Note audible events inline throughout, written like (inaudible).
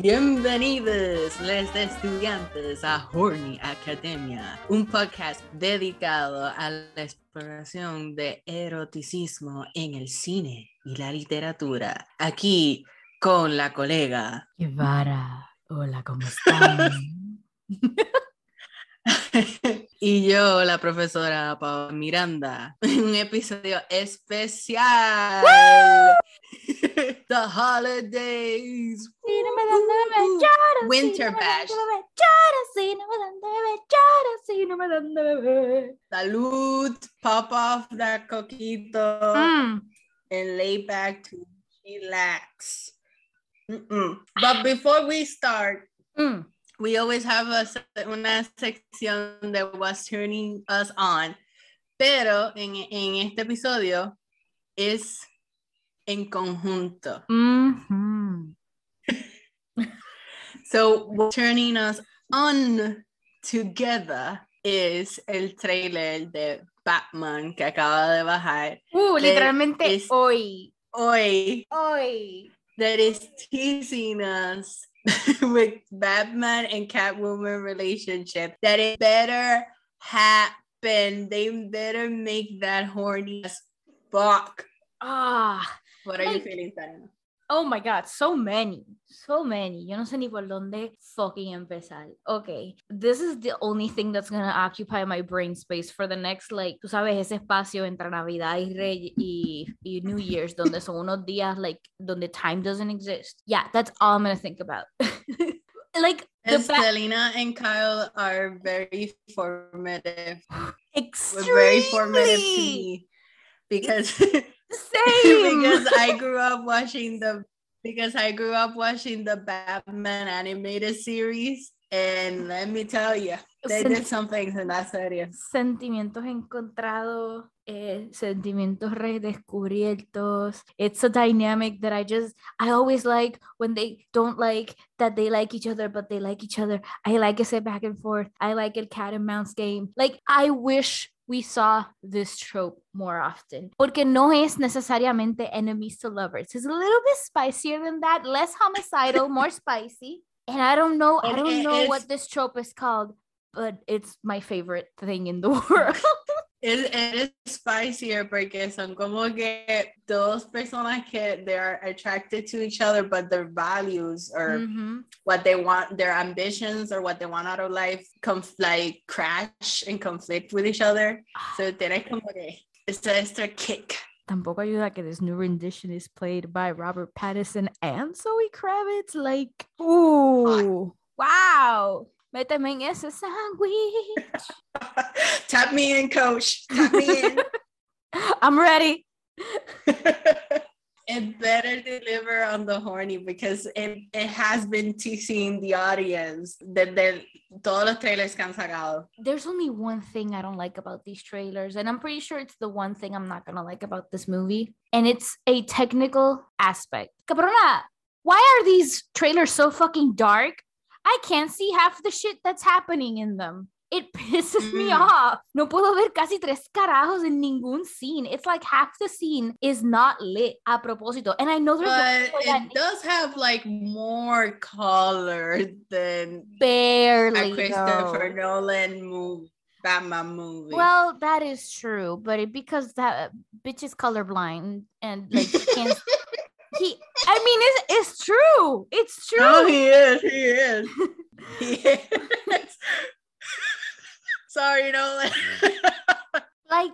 Bienvenidos, les estudiantes, a Horny Academia, un podcast dedicado a la exploración de eroticismo en el cine y la literatura. Aquí con la colega Guevara. Hola, ¿cómo están? (laughs) y yo, la profesora Paola Miranda, (laughs) un episodio especial. The holidays. Sí, no me dan de beber, lloro, Winter sí, no me dan bash. de beber, lloro, sí, no me dan de beber, lloro, sí, no me dan de beber. Salud, pop off that coquito Mm, and lay back to relax. Mm-mm. But before we start, mm. We always have a, una sección de what's turning us on, pero en, en este episodio es en conjunto. Mhm. So what's turning us on together is el trailer de Batman que acaba de bajar Uh, literalmente hoy. hoy Hoy. that is teasing us (laughs) with Batman and Catwoman relationship that it better happen. They better make that horny as fuck. Ah, What are you Like- feeling, Sarah? Oh my god, so many. So many. Yo no sé ni por dónde fucking empezar. Okay, this is the only thing that's gonna occupy my brain space for the next, like, tú sabes, ese espacio entre Navidad y, Rey y, y New Year's, donde son unos días, like, donde time doesn't exist. Yeah, that's all I'm gonna think about. (laughs) like, the And ba- Selina and Kyle are very formative. extremely (sighs) Were very formative to me because (laughs) same. because I grew up watching the because I grew up watching the Batman animated series, and let me tell you, they Sen- did some things in that series. sentimientos encontrados, eh, sentimientos redescubiertos. It's a dynamic that I just, I always like when they don't like that they like each other, but they like each other. I like ese back and forth. I like it cat and mouse game. Like, I wish we saw this trope more often. Porque no es necesariamente enemies to lovers. It's a little bit spicier than that, less homicidal, (laughs) more spicy. And I don't know, I don't know what this trope is called, but it's my favorite thing in the (laughs) world. It, it is spicier porque son como que dos personas que they are attracted to each other, but their values or Mhm. what they want, their ambitions or what they want out of life, conf- like crash and conflict with each other. So tienes como que ese extra kick. Tampoco ayuda que this new rendition is played by Robert Pattinson and Zoe Kravitz. Like, ooh, wow. Méteme en ese sándwich. Tap me in, coach. Tap me in. (laughs) I'm ready. (laughs) it better deliver on the horny because it, it has been teasing the audience that de todos los trailers que han sacado. There's only one thing I don't like about these trailers, and I'm pretty sure it's the one thing I'm not gonna like about this movie, and it's a technical aspect. Cabrona, why are these trailers so fucking dark? I can't see half the shit that's happening in them. It (laughs) pisses me Mm. off. No puedo ver casi tres carajos en ningún scene. It's like half the scene is not lit a propósito. And I know there's But it does have like more color than a barely. Christopher though. Nolan movie, Batman movie. Well, that is true, but it because that bitch is colorblind and like can't. (laughs) he, I mean, it's it's true. It's true. no, he is. He is. (laughs) He is. (laughs) Sorry, Nolan. (laughs) like,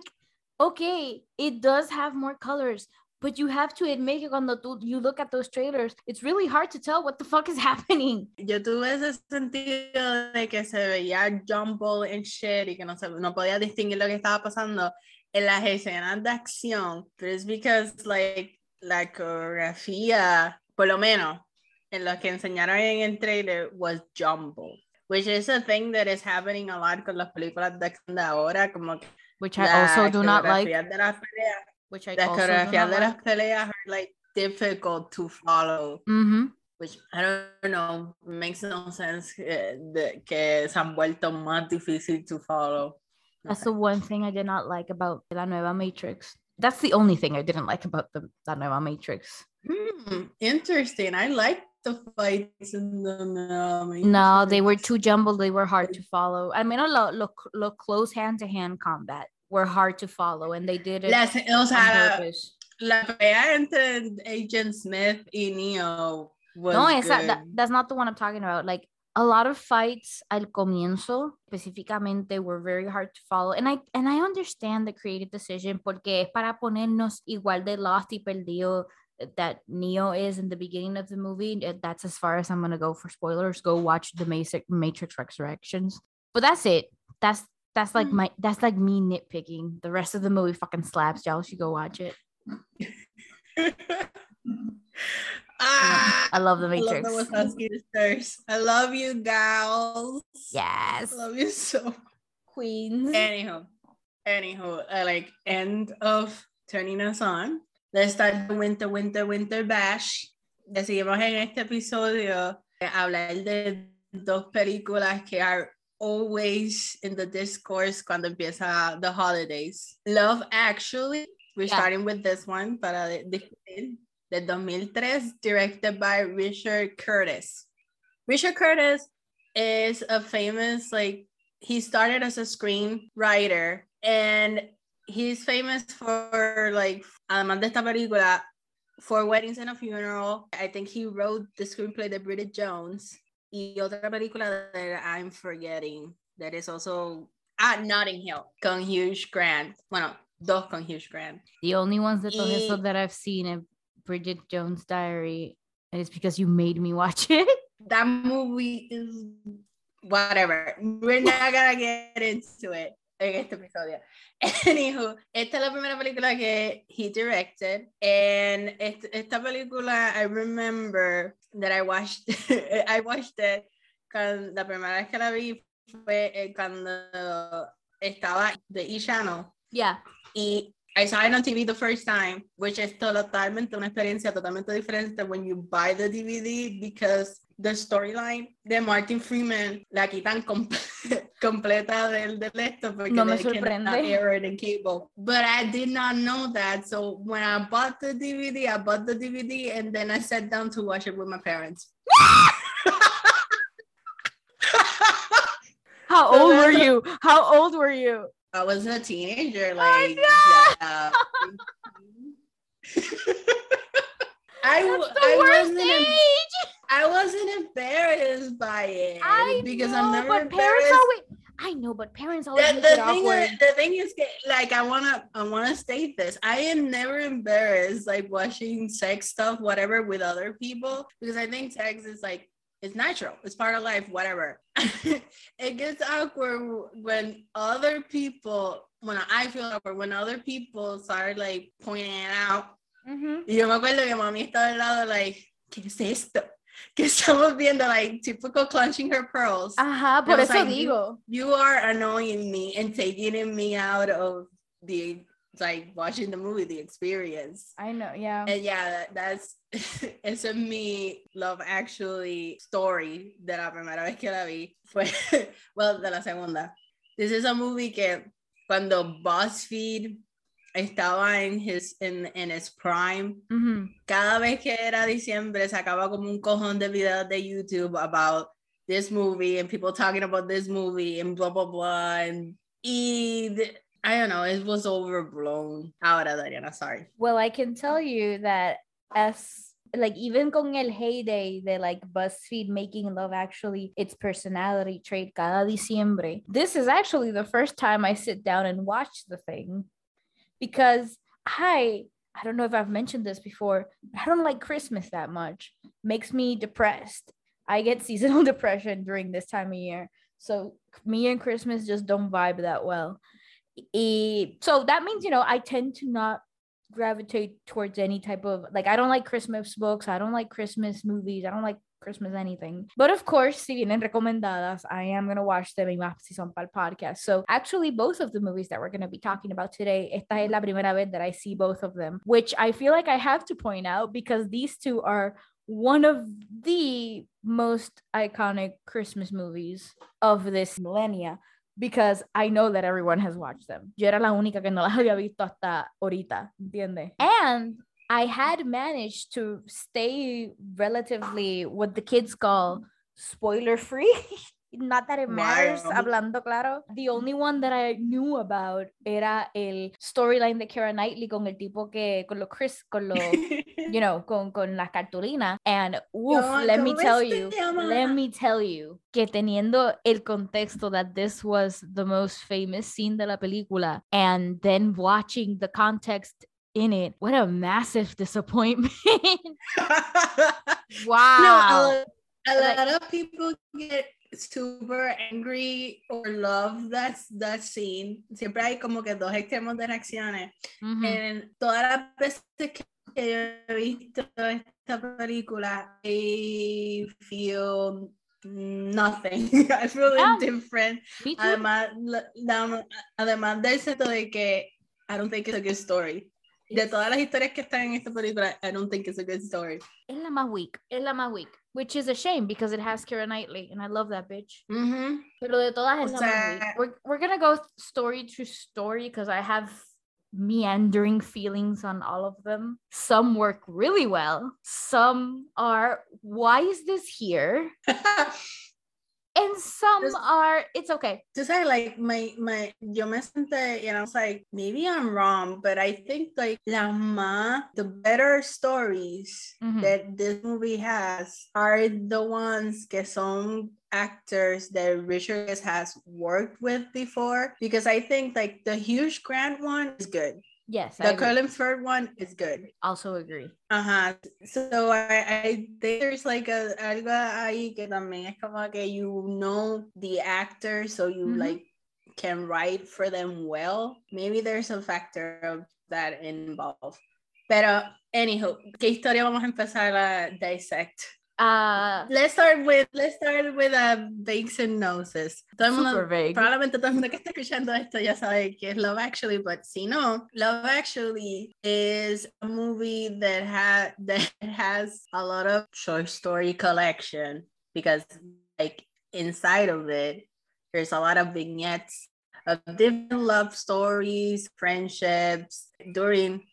okay, it does have more colors, but you have to admit cuando tú, you look at those trailers, it's really hard to tell what the fuck is happening. Yo tuve ese sentido de que se veía jumble and shit y que no, se, no podía distinguir lo que estaba pasando en las escenas de acción. Pero es because, like, la coreografía, por lo menos, en lo que enseñaron en el trailer, was jumble. Which is a thing that is happening a lot con las películas de ahora, como que Which I also do not like. de las peleas, Which I las also not de las like. peleas are like difficult to follow. Mhm. which I don't know, makes no sense que, de- que se han vuelto más difícil to follow. That's the one thing I did not like about La Nueva Matrix. That's the only thing I didn't like about the Nueva Matrix. Hmm, interesting. I like the fights in the no, no they were too jumbled. They were hard to follow. I mean look look look close hand-to-hand combat were hard to follow and they did it Las, o sea, la, la pelea entre Agent Smith y Neo was no esa, that, that's not the one i'm talking about. Like a lot of fights al comienzo específicamente were very hard to follow and I and I understand the creative decision porque es para ponernos igual de lost y perdido that Neo is in the beginning of the movie. That's as far as I'm gonna go for spoilers. Go watch the Matrix Resurrections. But that's it. That's that's like mm. my that's like me nitpicking. The rest of the movie fucking slaps. Y'all should go watch it. (laughs) Ah, I love the Matrix. I love, the I love you, gals. Yes. I love you so. Queens. Anyhow, anyhow, uh, like end of turning us on. Let's start the winter, winter, winter bash. Decidimos en este episodio hablar de dos películas que are always in the discourse cuando empieza the holidays. Love Actually, we're yeah. starting with this one para discutir de 2003, directed by Richard Curtis. Richard Curtis is a famous, like, he started as a screenwriter and he's famous for, like, además de esta película, Four Weddings and a Funeral. I think he wrote the screenplay de Bridget Jones. Y otra película that I'm forgetting that is also at Notting Hill con Hugh Grant. Bueno, dos con Hugh Grant. The only ones that, y, that I've seen Bridget Jones' Diary, and it's because you made me watch (laughs) it. That movie is whatever. We're not (laughs) gonna get into it en este episodio. Anywho, esta es la primera película que he directed, and esta película I remember that I watched, (laughs) I watched it cuando la primera vez que la vi fue eh, cuando estaba de E Channel. Yeah. Y I saw it on TV the first time, which is totalmente una experiencia totalmente diferente when you buy the DVD because the storyline de Martin Freeman la quitan com (laughs) completa del, del esto porque no me sorprende. air it in cable. But I did not know that. So when I bought the DVD, I bought the DVD and then I sat down to watch it with my parents. How (laughs) old were you? How old were you? I was a teenager, like oh, no. yeah. (laughs) I, I wasn't age. I wasn't embarrassed by it I because know, I'm never but embarrassed. Parents always, I know, but parents always the, the thing awkward. Is, the thing is, like, I wanna, I wanna state this. I am never embarrassed, like watching sex stuff, whatever, with other people because I think sex is like it's natural. It's part of life, whatever. (laughs) it gets awkward when other people, when I feel awkward, when other people start like pointing it out. Mm-hmm. Y yo me acuerdo que mami estaba al lado, like, ¿qué es esto? (laughs) Que estamos viendo, like, typical clenching her pearls. Ajá, por eso like, digo. You, you are annoying me and taking me out of the like watching the movie, the experience. I know, yeah. And yeah, that's (laughs) it's a me love actually story de la primera vez que la vi. Fue, (laughs) well, de la segunda. This is a movie que cuando BuzzFeed estaba en his in, in his prime, mm-hmm. cada vez que era diciembre sacaba como un cojón de videos de YouTube about this movie and people talking about this movie and blah blah blah and y I don't know, it was overblown. Ahora, Dariana, sorry. Well, I can tell you that as like even con el heyday de like BuzzFeed making Love Actually its personality trait cada diciembre. This is actually the first time I sit down and watch the thing because I I don't know if I've mentioned this before. I don't like Christmas that much. Makes me depressed. I get (laughs) seasonal depression during this time of year. So me and Christmas just don't vibe that well so that means you know i tend to not gravitate towards any type of like i don't like christmas books i don't like christmas movies i don't like Christmas anything. But of course, si vienen recomendadas, I am going to watch them y más si son para podcast. So actually, both of the movies that we're going to be talking about today, esta es la primera vez that I see both of them, which I feel like I have to point out because these two are one of the most iconic Christmas movies of this millennia because I know that everyone has watched them. Yo era la única que no las había visto hasta ahorita. And I had managed to stay relatively what the kids call spoiler free. (laughs) Not that it matters, Wow. hablando claro. The only one that I knew about era el storyline de Kara Knightley con el tipo que, con lo Chris, con lo, (laughs) you know, con, con la cartulina. And woof, Yo, let me ¿cómo tell you, llama? let me tell you, que teniendo el contexto that this was the most famous scene de la película, and then watching the context in it, what a massive (laughs) disappointment. (laughs) wow. No, a, lo- a Like- lot of people get super angry or love that, that scene. Siempre hay como que dos extremos de reacciones. Mhm. En todas las veces que yo he visto esta película, I feel nothing. (laughs) I feel Yeah. indifferent. Además, además del seto de que I don't think it's a good story. De todas las historias que están en esta película, I don't think it's a good story. Es la más weak. Es la más weak. Which is a shame because it has Keira Knightley and I love that bitch. Mhm. Pero de todas es O la más weak. We're, we're gonna go story to story because I have meandering feelings on all of them. Some work really well. Some are, why is this here? (laughs) And some Just- are, it's okay. Tú sabes, like, my, my, yo me senté and I was like, maybe I'm wrong, but I think like la más, the better stories Mhm. that this movie has are the ones que son actors that Richard has worked with before. Because I think like the Hugh Grant one is good. Yes, The. Colin Firth one is good. also agree. Ajá. So I, I think there's like a algo ahí que también es como que you know the actor, so you Mhm. like can write for them well. Maybe there's a factor of that involved. Pero anywho, ¿qué historia vamos a empezar a dissect? Uh, Let's start with let's start with uh, bakes and noses. Todo el mundo- super vague. Probablemente todo el mundo que está escuchando esto ya sabe que es Love Actually, but si no, Love Actually is a movie that has that has a lot of short story collection because like inside of it, there's a lot of vignettes of different love stories, friendships during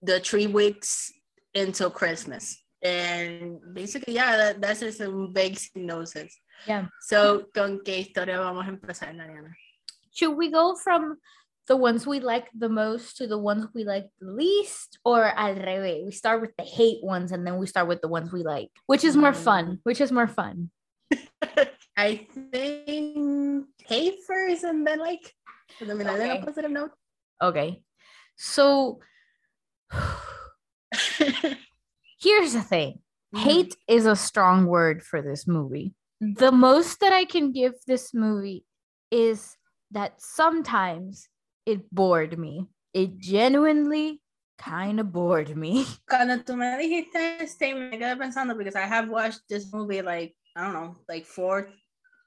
the three weeks until Christmas. And basically, yeah, that, that's just a and noses. Yeah. So, ¿con qué historia vamos a empezar, Mariana? should we go from the ones we like the most to the ones we like the least or al revés? We start with the hate ones and then we start with the ones we like. Which is more mm. fun? Which is more fun? (laughs) I think hate first and then like terminar en Okay. a positive note. Okay. So (sighs) (laughs) here's the thing. Hate is a strong word for this movie. The most that I can give this movie is that sometimes it bored me. It genuinely kind of bored me. (laughs) Cuando tú me dijiste este, me quedé pensando because I have watched this movie like, I don't know, like four,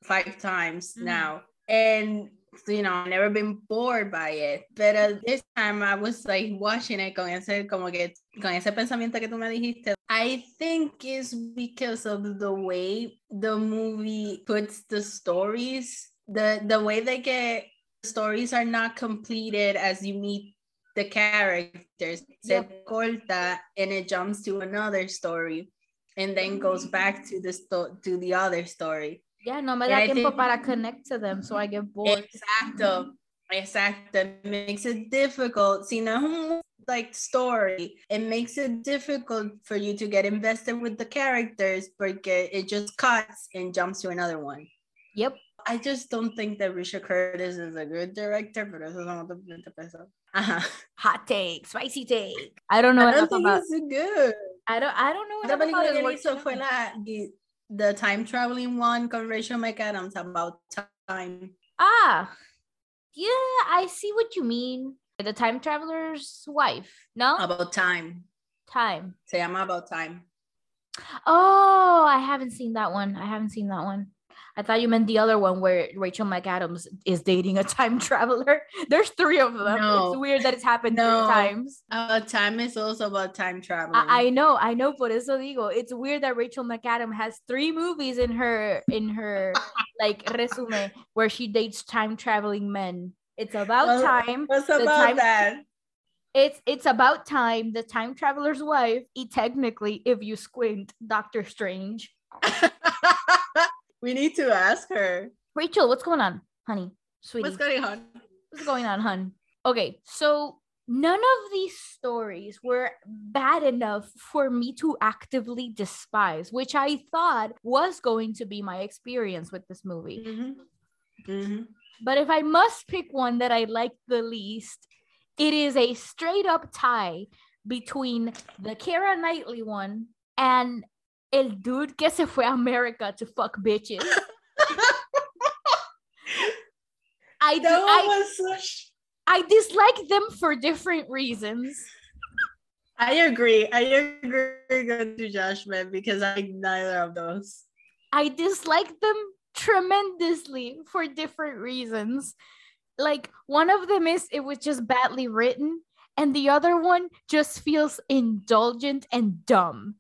five times Mhm. now. And, you know, I've never been bored by it. But uh, this time I was like watching it con ese, como que, con ese pensamiento que tú me dijiste. I think it's because of the way the movie puts the stories, the, the way they get stories are not completed as you meet the characters. Se corta and it jumps to another story and then goes back to the sto- to the other story. Yeah, no me And da I tiempo think- para connect to them, so I get bored. Exacto. Exacto. It makes it difficult. Si no es un like story, it makes it difficult for you to get invested with the characters porque it just cuts and jumps to another one. Yep. I just don't think that Richard Curtis is a good director, pero eso otros 20 pesos. Ajá. Hot take, spicy take. I don't know I don't think about. it's good. I don't. I don't know Otra enough about película que hizo fue la, the, time traveling one con Rachel McAdams about time. Ah, yeah, I see what you mean. The time traveler's wife. No, About time. time. Say, I'm About Time. Oh, I haven't seen that one. I haven't seen that one. I thought you meant the other one where Rachel McAdams is dating a time (laughs) traveler. There's three of them. No. It's weird that it's happened No. three times. About Time is also about time traveling. I, I know, I know, por eso digo, it's weird that Rachel McAdams has three movies in her in her (laughs) like resume where she dates time traveling men. It's about Well, time. What's about time- that? It's it's about time the time traveler's wife. He technically, if you squint, Doctor Strange. (laughs) we need to ask her. Rachel, what's going on, honey, sweetie? What's going on? What's going on, hun? Okay, so none of these stories were bad enough for me to actively despise, which I thought was going to be my experience with this movie. Mm-hmm. Mm-hmm. But if I must pick one that I like the least, it is a straight up tie between the Keira Knightley one and El Dude que se fue a America to fuck bitches. (laughs) I, That I, was such. I dislike them for different reasons. I agree. I agree with you, Josh, man, because I like neither of those. I dislike them tremendously for different reasons. Like one of them is it was just badly written, and the other one just feels indulgent and dumb.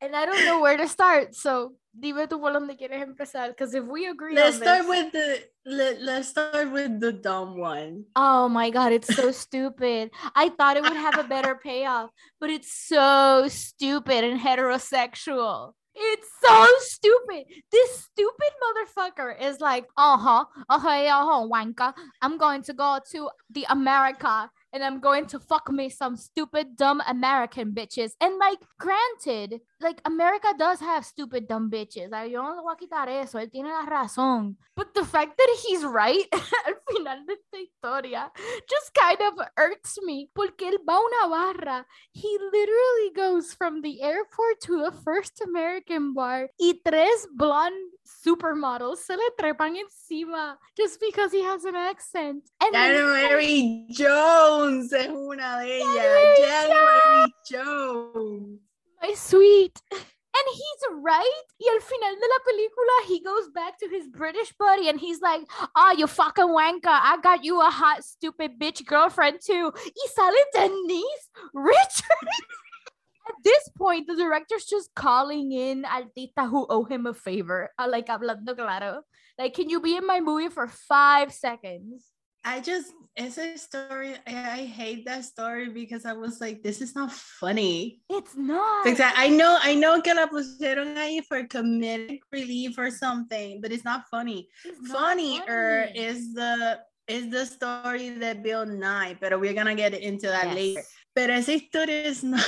And I don't know where to start. So dime tú por donde quieres empezar. Because if we agree let's start this- with the let, let's start with the dumb one. Oh my god, it's so stupid. I thought it would have a better payoff, but it's so stupid and heterosexual. It's so stupid. This stupid motherfucker is like, uh-huh, uh-huh, uh-huh, wanka. I'm going to go to the America and I'm going to fuck me some stupid dumb American bitches. And like, granted, like America does have stupid dumb bitches. Ay, Yo no le voy quitar eso. Él tiene la razón. But the fact that he's right (laughs) al final de esta historia just kind of irks me. Porque él va una barra. He literally goes from the airport to a first American bar y tres blonde supermodels se le trepan encima just because he has an accent. And then- January Jones es una de ellas. January Jones. my sweet. And he's right. Y al final de la película, he goes back to his British buddy and he's like, Oh, you fucking wanker. I got you a hot, stupid bitch girlfriend too. Y sale Denise Richard. At this point, the director's just calling in artistas who owe him a favor. Uh, like, hablando claro. Like, can you be in my movie for five seconds? I just it's a story. I, I hate that story because I was like, this is not funny. It's not. Because I I know I know que la pusieron ahí for comedic relief or something, but it's not funny. It's not funny. is the is the story that Bill Nighy, but we're gonna get into that later. Yes. Pero esa historia is not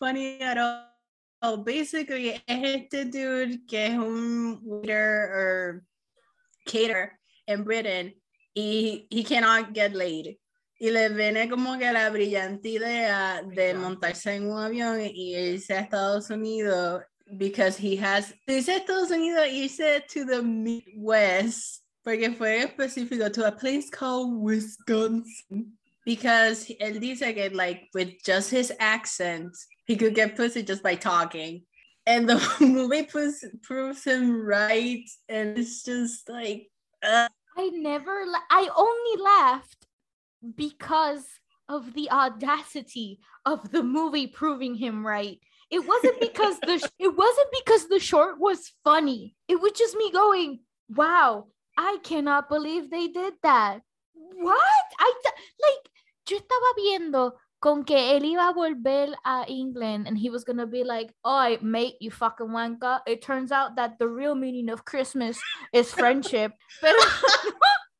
funny at all. Basically, es este dude que es un waiter or caterer in Britain y he cannot get laid. Y le viene como que la brillante idea de montarse en un avión y irse a Estados Unidos because he has, dice Estados Unidos, irse to the Midwest, porque fue específico, to a place called Wisconsin. Because él dice que like with just his accent, he could get pussy just by talking. And the (laughs) movie proves, proves him right. And it's just like, uh, I never, la- I only laughed because of the audacity of the movie proving him right. It wasn't (laughs) because the sh- it wasn't because the short was funny. It was just me going, "Wow, I cannot believe they did that." What? I th- like yo estaba viendo con que él iba a volver a England and he was gonna be like, "Oh, mate, you fucking wanker." It turns out that the real meaning of Christmas is friendship. (laughs) Pero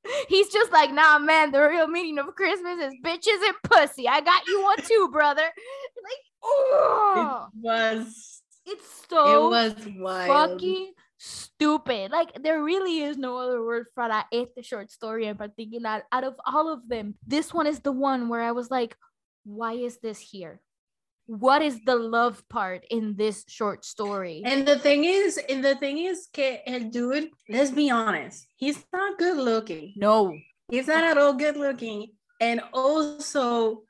(laughs) he's just like, nah, man, the real meaning of Christmas is bitches and pussy. I got you one too, brother. (laughs) Like, oh, it was, it's so. it was wild. fucking stupid. Like, there really is no other word for that. Este short story in particular. Out of all of them, this one is the one where I was like, why is this here? What is the love part in this short story? And the thing is, and the thing is, que el dude, let's be honest, he's not good looking. no. He's not at all good looking. And also,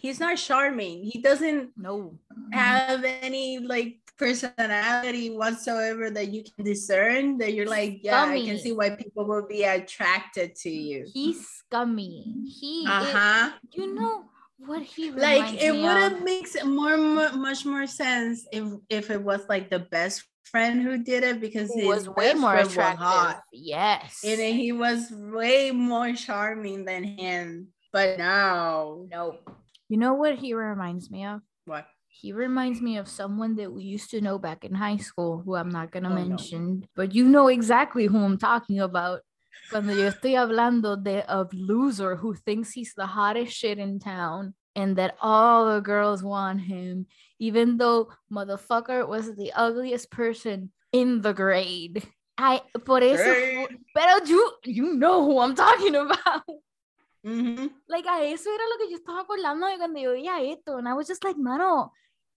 he's not charming. He doesn't No. have any like personality whatsoever that you can discern that you're like, yeah, I can see why people will be attracted to you. He's scummy. He Uh-huh. you know what he Like it would have makes more, more much more sense if if it was like the best friend who did it because he was way more attractive. hot. Yes. and he was way more charming than him. But no. Nope. You know what he reminds me of? What? He reminds me of someone that we used to know back in high school, who I'm not gonna Oh, no. mention, but you know exactly who I'm talking about. Cuando yo estoy hablando de a loser who thinks he's the hottest shit in town and that all the girls want him, even though motherfucker was the ugliest person in the grade. I por eso, Hey. pero you you know who I'm talking about. Mhm. Like, a eso era lo que yo estaba acordando de cuando yo veía esto. And I was just like, mano,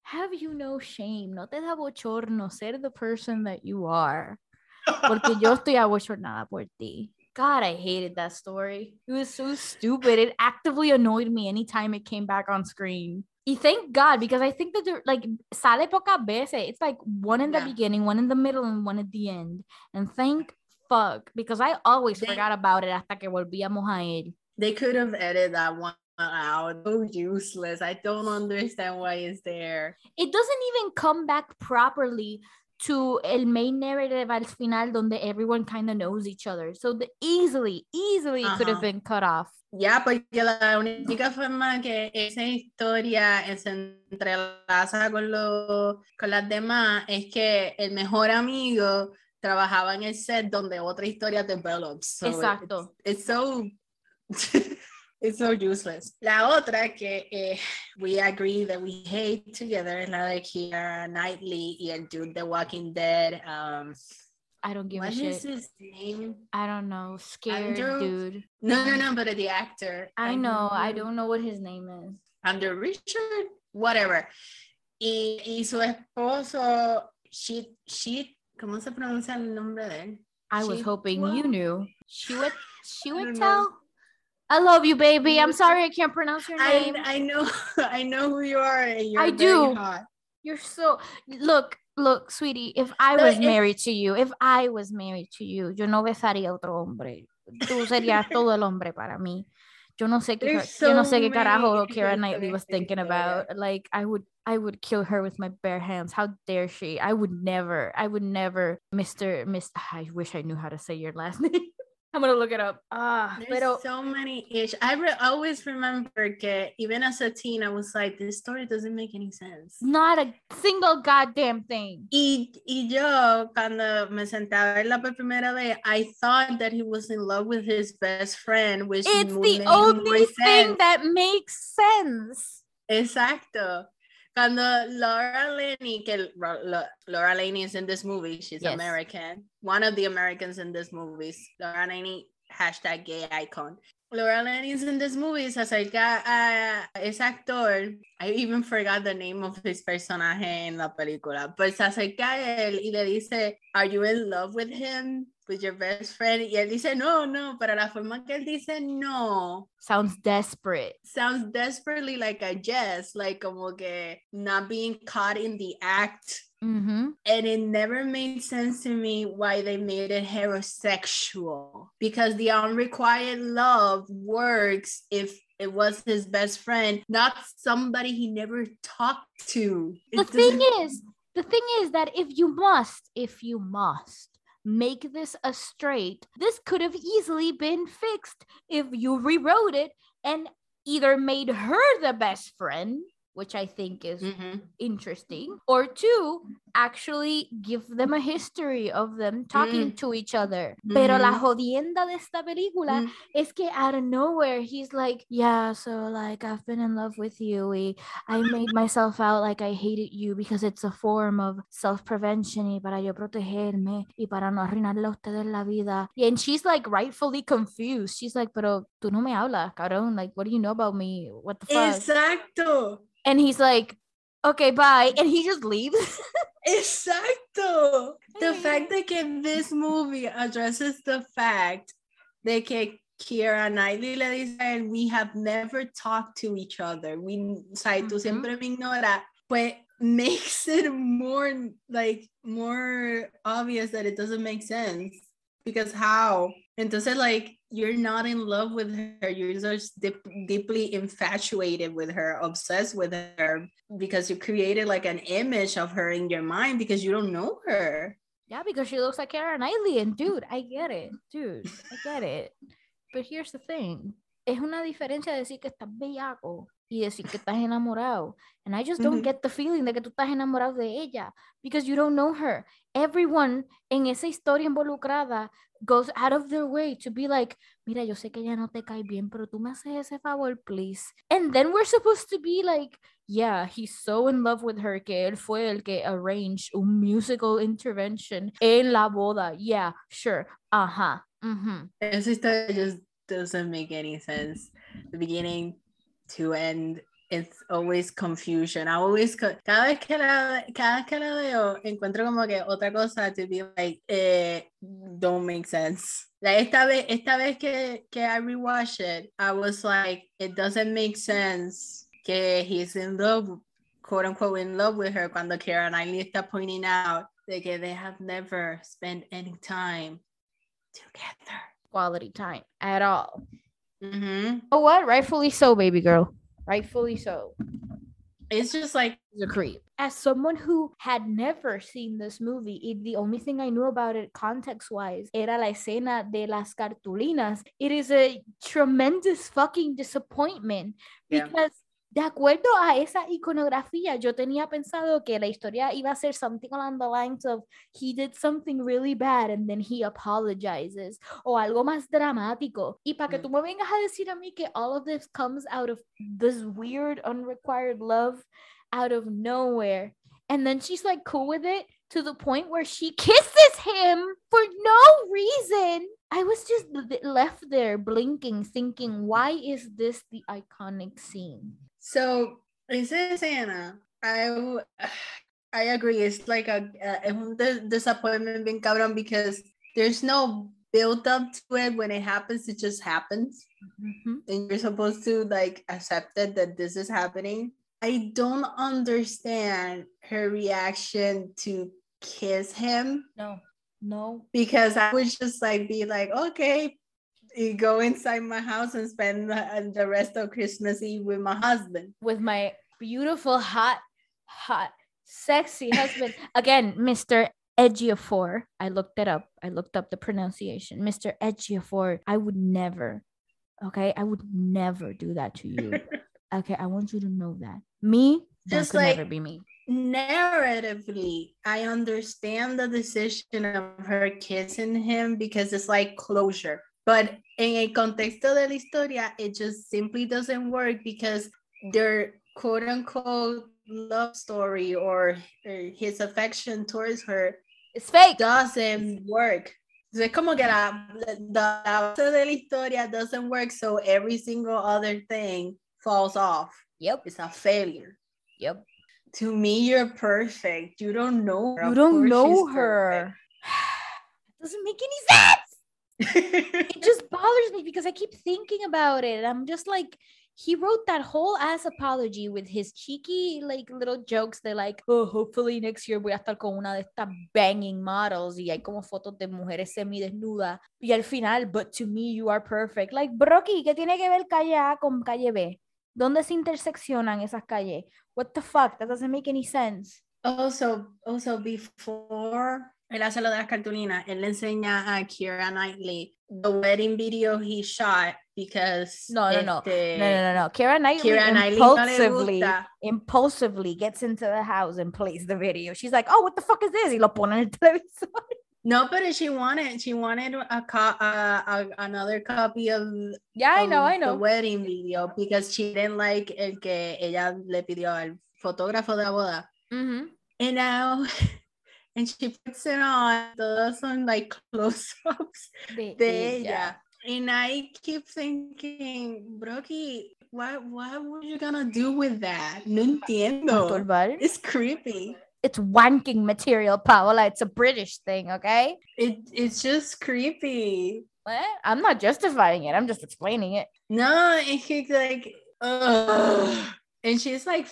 have you no shame? No te da bochorno ser the person that you are. Porque yo estoy abochornada por ti. God, I hated that story. It was so stupid. It actively annoyed me anytime it came back on screen. Y thank God, because I think that like sale pocas veces. It's like one in the Yeah. beginning, one in the middle, and one at the end. And thank fuck, because I always They- forgot about it hasta que volvíamos a él. They could have edited that one out. So useless. I don't understand why it's there. it doesn't even come back properly to el main narrative al final donde everyone kind of knows each other. So the easily, easily could have been cut off. Ya, porque la única forma que esa historia se entrelaza con, lo, con las demás es que el mejor amigo trabajaba en el set donde otra historia develops. So it- Exacto. It's, so (laughs) it's so useless. La otra que eh, we agree that we hate together es la de Keira Knightley y el dude the Walking Dead. Um, I don't give what a is shit. his name? I don't know. Scared Andrew? dude. No, no, no, but the actor. I know. I don't. don't know what his name is. Andrew Richard, whatever. Y, y su esposo, Shit, Shit, ¿cómo se pronuncia el nombre de él? I was hoping well, you knew. She would. She would tell. know. I love you, baby. I'm sorry I can't pronounce your name. I know, (laughs) I know who you are. You're I do. hot. You're so look, look, sweetie. If I No, was it- married to you, if I was married to you, yo no besaría a otro hombre. Tú serías (laughs) todo el hombre para mí. Yo no sé qué, ca- yo no so sé qué carajo Keira Knightley was thinking about. Like I would, I would kill her with my bare hands. How dare she? I would never, I would never, Mister, Miss. I wish I knew how to say your last (laughs) name. I'm gonna look it up. Ah, There's pero so many ish. I re- always remember que even as a teen, I was like, this story doesn't make any sense. not a single goddamn thing. Y, y yo, cuando me sentaba a verla por primera vez, I thought that he was in love with his best friend, which It's the only thing sense. that makes sense. Exacto. Cuando Laura Linney, que Laura Linney is in this movie, she's Yes. American, one of the Americans in this movie, Laura Linney, hashtag gay icon. Laura Linney is in this movie, se acerca a ese actor, I even forgot the name of his personaje en la película, pero se acerca a él y le dice, are you in love with him, with your best friend? Y él dice, no, no, pero la forma que él dice no, Sounds desperate. sounds desperately like a jest, like como que not being caught in the act. Mm-hmm. And it never made sense to me why they made it heterosexual because the unrequited love works if it was his best friend, not somebody he never talked to. The It thing doesn't- is, the thing is that if you must, if you must make this a straight, this could have easily been fixed if you rewrote it and either made her the best friend, which I think is Mhm. interesting, or two, actually give them a history of them talking to each other. Pero la Mhm. jodienda de esta película Mm. es que out of nowhere he's like, yeah, so like I've been in love with you. I made myself out like I hated you because it's a form of self-prevention y para yo protegerme y para no arruinarle a ustedes la vida. And she's like rightfully confused. She's like, pero tú no me hablas, cabrón. Like, what do you know about me? What the fuck? Exacto. And he's like, okay, bye. And he just leaves. (laughs) Exacto. The fact that que this movie addresses the fact de que Keira Knightley le dice a él, we have never talked to each other. We, o sea, tú siempre me ignoras. Pues makes it more like more obvious that it doesn't make sense. Because how? Entonces, like, you're not in love with her. You're just deep, deeply infatuated with her, obsessed with her, because you created like an image of her in your mind because you don't know her. yeah, because she looks like Karen Knightley. And dude, I get it. Dude, I get it. But here's the thing. es una diferencia decir que estás bellaco y decir que estás enamorado. And I just don't Ujú. get the feeling de que tú estás enamorado de ella because you don't know her. Everyone en esa historia involucrada goes out of their way to be like, mira, yo sé que ella no te cae bien, pero tú me haces ese favor, please. And then we're supposed to be like, yeah, he's so in love with her que él fue el que arranged un musical intervention en la boda. Yeah, sure. Ajá. mhm. Esa historia just doesn't make any sense. The beginning to end, it's always confusion. I always, cada vez que la, cada vez que la veo, encuentro como que otra cosa to be like, eh, don't make sense. Like, esta vez, esta vez que, que I rewatched it, I was like, it doesn't make sense que he's in love, quote unquote, in love with her cuando Karen Knightley está pointing out de que they have never spent any time together. Quality time at all. hmm Oh, what? Rightfully so, baby girl. Rightfully so. It's just like He's a creep. As someone who had never seen this movie, it, the only thing I knew about it context wise era la escena de las cartulinas. It is a tremendous fucking disappointment Yeah. because de acuerdo a esa iconografía, yo tenía pensado que la historia iba a ser something along the lines of he did something really bad and then he apologizes o algo más dramático. Y para que Mm. tú me vengas a decir a mí que all of this comes out of this weird unrequired love out of nowhere. And then she's like cool with it to the point where she kisses him for no reason. I was just left there blinking, thinking, why is this the iconic scene? So. Esa escena, (sighs) I agree. It's like a, a es disappointment being cabrón because there's no build up to it. When it happens, it just happens, Mhm. and you're supposed to like accept it that this is happening. I don't understand her reaction to kiss him No, no. because I would just like be like, okay, you go inside my house and spend the, the rest of Christmas Eve with my husband. With my beautiful, hot, hot, sexy husband. (laughs) Again, Mr. Ejiofor. I looked it up. I looked up the pronunciation. Mr. Ejiofor. I would never, okay? I would never do that to you. (laughs) Okay, I want you to know that. Me, that Just could never like- be me. Narratively, I understand the decision of her kissing him because it's like closure. But in a contexto de la historia, it just simply doesn't work because their quote unquote love story or, or his affection towards her It's fake. doesn't work. So es como que la, la, la base de la historia doesn't work, so every single other thing falls off. Yep. It's a failure. Yep. To me, you're perfect. You don't know her. You don't know her. (sighs) doesn't make any sense. It just bothers me because I keep thinking about it. I'm just like, he wrote that whole ass apology with his cheeky, like little jokes. They're like, oh, hopefully next year voy a estar con una de estas banging models. Y hay como fotos de mujeres semidesnudas. Y al final, but to me, you are perfect. Like, Brocky, ¿qué tiene que ver calle A con calle B? ¿Dónde se interseccionan esas calles? What the fuck? That doesn't make any sense. also, also before él hace lo de las cartulinas, él le enseña a Keira Knightley the wedding video he shot because No, no, no. este, No, no, no, no. Keira Knightley Keira Knightley impulsively, gusta. impulsively gets into the house and plays the video. She's like, oh, what the fuck is this? Y lo pone en el (laughs) televisor. No, but she wanted she wanted a, co- uh, a another copy of Yeah, I know, I know the wedding video because she didn't like el que ella le pidió al fotógrafo de la boda. Mhm. And now, (laughs) and she puts it on, todos son like (laughs) close-ups De, de ella. And I keep thinking, Brocky, what what were you gonna do with that? No entiendo. It's creepy. It's wanking material, Paola. It's a British thing, okay? It it's just creepy. What? I'm not justifying it. I'm just explaining it. No, and he's like, ugh. And she's like,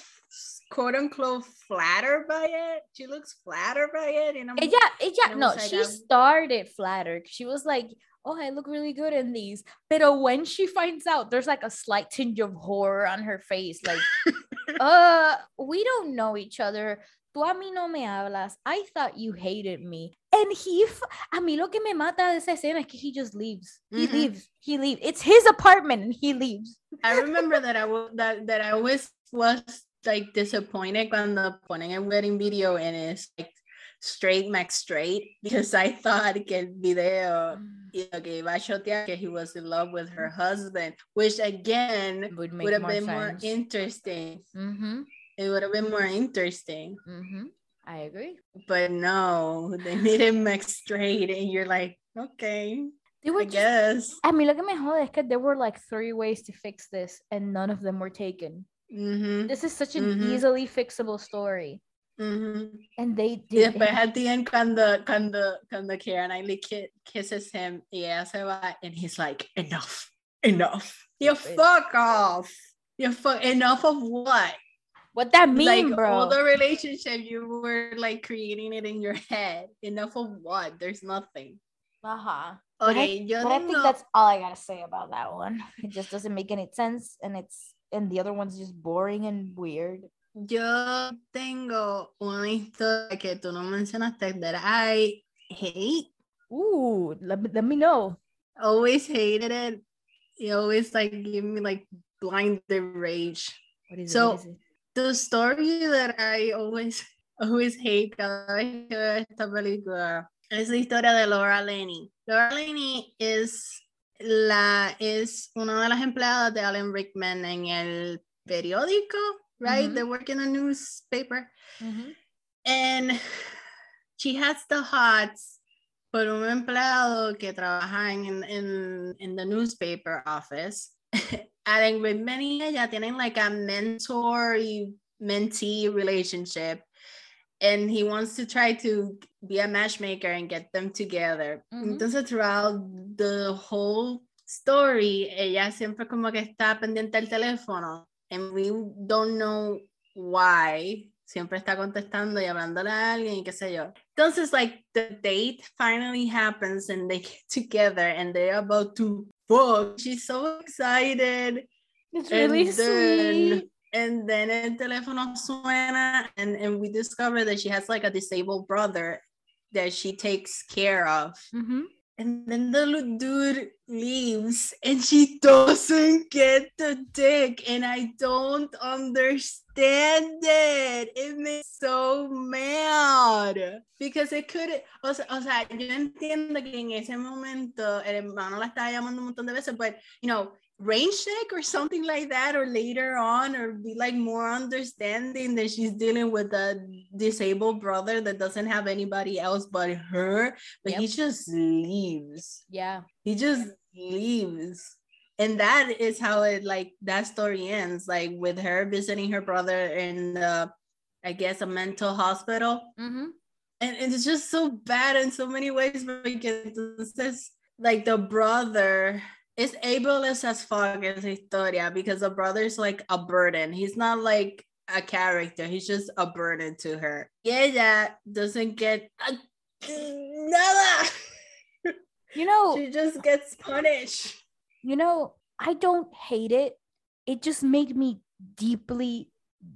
quote unquote, flattered by it. She looks flattered by it. And I'm ella, it no, like she a- started flattered. She was like, oh, I look really good in these. But when she finds out, there's like a slight tinge of horror on her face. Like, (laughs) uh, we don't know each other. tú a mí no me hablas. I thought you hated me. And he, a mí lo que me mata de esa escena es que he just leaves. He Mhm. leaves. He leaves. It's his apartment and he leaves. I remember that I w- that that I always was like disappointed cuando ponen el wedding video and it's like straight Max straight because I thought que el video y lo que iba a shotear que he was in love with her husband, which again Would make would have more been more interesting. mm-hmm. It would have been more interesting. Mm-hmm. I agree. But no, they made him Max straight, and you're like, okay, They were I just guess. A mí lo que me jode es que there were like three ways to fix this and none of them were taken. Mm-hmm. This is such an Mhm. easily fixable story. Mm-hmm. And they did but at the end cuando, cuando, cuando Keira Knightley ki- kisses him y ella se va and he's like, enough, enough. You fuck off. You fuck, enough of what? what that mean, like bro. all the relationship you were like creating it in your head. Enough of what? There's nothing. uh-huh. But I- But I think that's all I gotta say about that one. It just doesn't make any sense and it's and the other one's just boring and weird. Yo tengo una historia que tú no mencionaste that I hate. Ooh, let me, let me know. Always hated it. It always like give me like blinded rage. What is So- it? Is? The story that I always (laughs) always hate cada vez que veo esta película es la historia de Laura Linney. Laura Linney es la es una de las empleadas de Alan Rickman en el periódico, right? Mhm. They work in a newspaper. Mhm. And she has the hots por un empleado que trabaja en, en, in the newspaper office. (laughs) Alan Rickman y ella tienen like a mentor y mentee relationship. And he wants to try to be a matchmaker and get them together. Ujú. Entonces, throughout the whole story, ella siempre como que está pendiente del teléfono. And we don't know why. Siempre está contestando y hablándole a alguien y qué sé yo. Entonces, like, the date finally happens and they get together and they're about to fuck. She's so excited. It's And really then- sweet. And then el teléfono suena and, and we discover that she has like a disabled brother that she takes care of. Mhm. And then the dude leaves and she doesn't get the dick. And I don't understand it. It makes so mad. Because it could, o sea, o sea, yo entiendo que en ese momento el hermano la estaba llamando un montón de veces, but, you know, rain check or something like that, or later on, or be like more understanding that she's dealing with a disabled brother that doesn't have anybody else but her but he just leaves Yeah. he just leaves and that is how it like that story ends like with her visiting her brother in uh, i guess a mental hospital Mhm. and, and it's just so bad in so many ways because entonces, like the brother is ableist as fuck the historia because the brother's like a burden. He's not like a character. He's just a burden to her. Yeah, ella doesn't get a, nada. You know, (laughs) she just gets punished. you know, I don't hate it. It just made me deeply,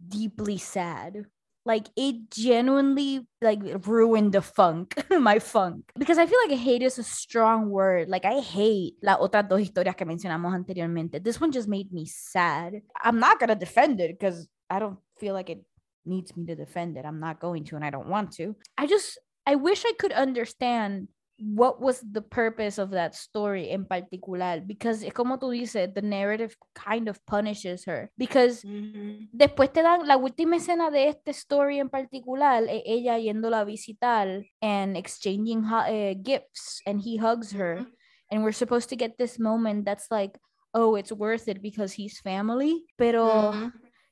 deeply sad. Like it genuinely like ruined the funk, (laughs) my funk. Because I feel like hate is a strong word. Like I hate la otras dos historias que mencionamos anteriormente. This one just made me sad. I'm not gonna defend it because I don't feel like it needs me to defend it. I'm not going to, and I don't want to. I just I wish I could understand what was the purpose of that story in particular? Because es como tú dices the narrative kind of punishes her. Because después te dan la última escena de este story en particular e- ella yéndola a visitar and exchanging eh, gifts and he hugs her. And we're supposed to get this moment that's like oh it's worth it because he's family. Pero Mhm.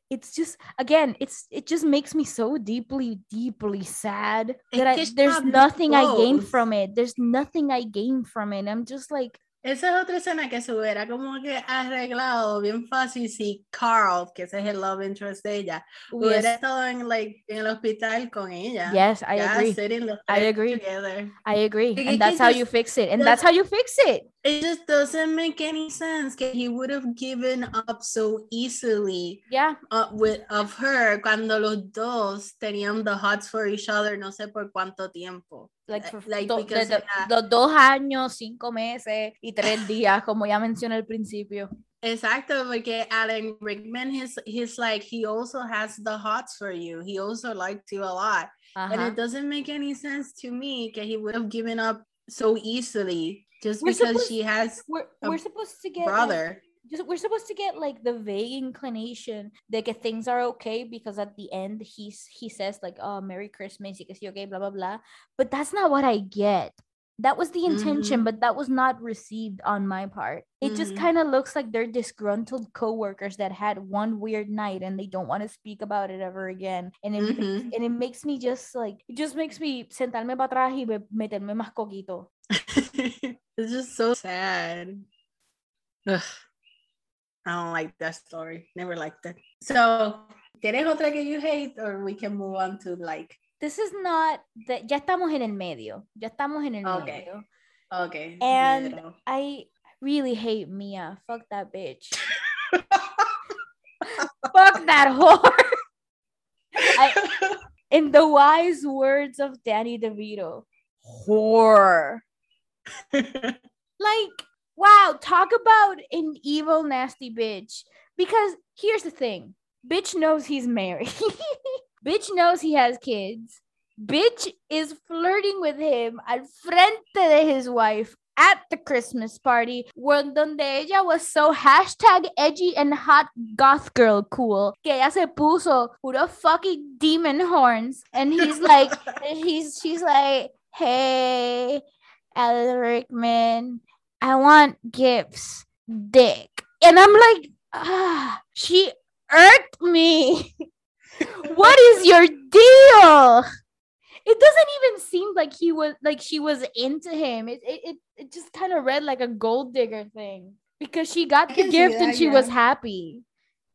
It's just again it's it just makes me so deeply deeply sad that I, there's nothing i gain from it. There's nothing i gain from it. I'm just like Esa es otra escena que se hubiera como que arreglado bien fácil si Carl, que ese es el love interest de ella, hubiera Yes. estado en, like, en el hospital con ella. Yes, I agree. sitting I agree. together. I agree. And it that's how just you fix it. And that's how you fix it. It just doesn't make any sense that he would have given up so easily Yeah. uh, with of her cuando los dos tenían the hots for each other no sé por cuánto tiempo. Like, Eh, for like, do- de- de- los dos años, cinco meses y tres días, como ya mencioné al principio. Exacto, porque Alan Rickman, he's, he's like, he also has the hots for you. He also liked you a lot. And it doesn't make any sense to me that he would have given up so easily just We're because supposed- she has We're, a we're supposed to get brother. We're supposed to get like the vague inclination that que things are okay because at the end he's he says like oh merry christmas y que sí okay blah blah blah but that's not what i get that was the intention but that was not received on my part it just Mhm. kind of looks like they're disgruntled coworkers that had one weird night and they don't want to speak about it ever again and it makes, Mhm. and it makes me just like it just makes me sentarme para atrás y meterme más coquito (laughs) it's just so sad. Ugh. I don't like that story. Never liked it. So, ¿tienes otra que you hate or we can move on to like, this is not that ya estamos en el medio ya estamos en el Okay. medio okay. And- middle. I really hate Mia. Fuck that bitch. (laughs) Fuck that whore. I, in the wise words of Danny DeVito, whore. (laughs) Like, wow, talk about an evil, nasty bitch. Because here's the thing. Bitch knows he's married, (laughs) bitch knows he has kids, bitch is flirting with him al frente de his wife at the Christmas party, where donde ella was so hashtag edgy and hot goth girl cool, que ella se puso puro fucking demon horns, and he's like, (laughs) he's she's like, hey, Alan Rickman, I want gifts, dick, and I'm like, ah, she irked me. (laughs) what is your deal? It doesn't even seem like he was like she was into him. It it it, it just kind of read like a gold digger thing because she got the gift and that, she was happy.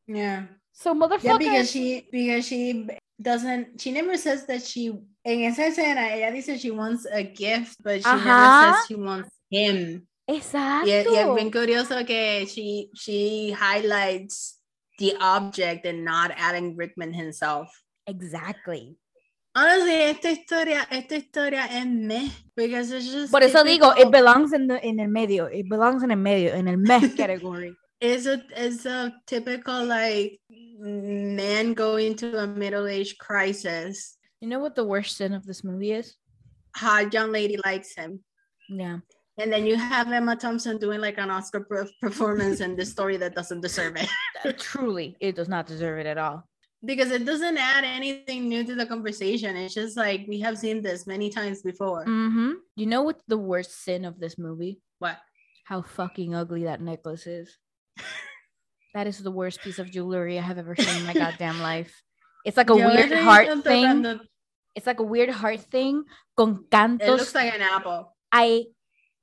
yeah. So motherfucker. Yeah, because she because she doesn't she never says that she en esa escena ella dice she wants a gift, but she never says she wants him. Exacto. Y, es- y es bien curioso que she she highlights the object and not Alan Rickman himself. Exactly. Honestly, esta historia, esta historia es meh, because it's just Por eso digo, it belongs in the in el medio. It belongs in el medio, in el meh (laughs) category. it's a it's a typical like man going to a middle age crisis. You know what the worst sin of this movie is? Hot young lady likes him. Yeah. And then you have Emma Thompson doing like an Oscar per- performance in this story that doesn't deserve it. Truly, it does not deserve it at all. because it doesn't add anything new to the conversation. It's just like we have seen this many times before. Mm-hmm. You know what's the worst sin of this movie? What? How fucking ugly that necklace is. (laughs) that is the worst piece of jewelry I have ever seen in my goddamn (laughs) life. It's like a Yo weird heart thing. It's like a weird heart thing con cantos. It looks like an apple. I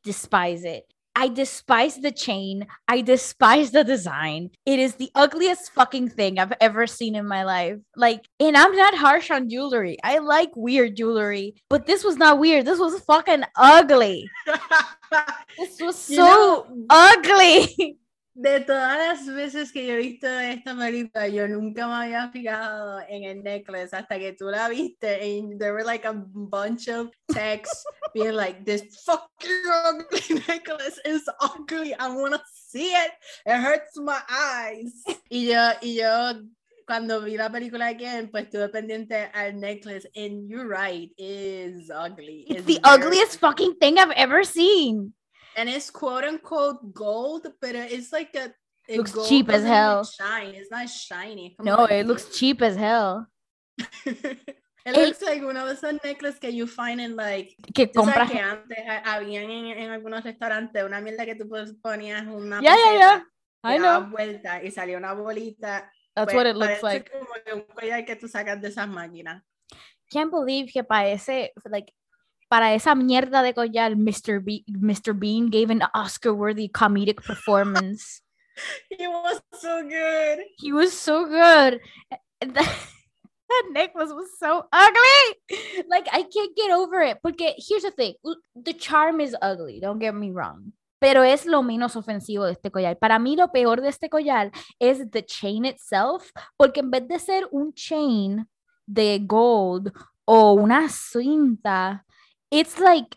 despise it. I despise the chain. I despise the design. It is the ugliest fucking thing I've ever seen in my life. Like, and I'm not harsh on jewelry. I like weird jewelry, but this was not weird. This was fucking ugly. (laughs) This was You so know, ugly. (laughs) de todas las veces que yo he visto esta película, yo nunca me había fijado en el necklace hasta que tú la viste. And there were like a bunch of texts being like, this fucking ugly (laughs) necklace is ugly. I want to see it. It hurts my eyes. Y yo, y yo, cuando vi la película again, pues estuve pendiente al necklace. And you're right, it is ugly. It's the very ugliest fucking thing I've ever seen. And it's quote unquote gold, but uh, it's like a it Looks cheap as hell. Shine. It's not shiny. Como No, like- it looks cheap as hell. (laughs) it looks like one of those necklaces que you find in like. Que compras. que antes habían en, en algunos restaurantes una mierda que tú ponías una. Yeah, yeah, yeah. I know. vuelta y salía una bolita. That's Pues, what it looks like. Como un collar que tú sacas de esas máquinas. can't believe que parece like para esa mierda de collar, Mr. Be Mr. Bean gave an Oscar-worthy comedic performance. (laughs) he was so good. He was so good. That, (laughs) that necklace was so ugly. Like I can't get over it. Porque here's the thing, the charm is ugly. Don't get me wrong. Pero es lo menos ofensivo de este collar. Para mí lo peor de este collar es the chain itself, porque en vez de ser un chain de gold o una cinta, it's like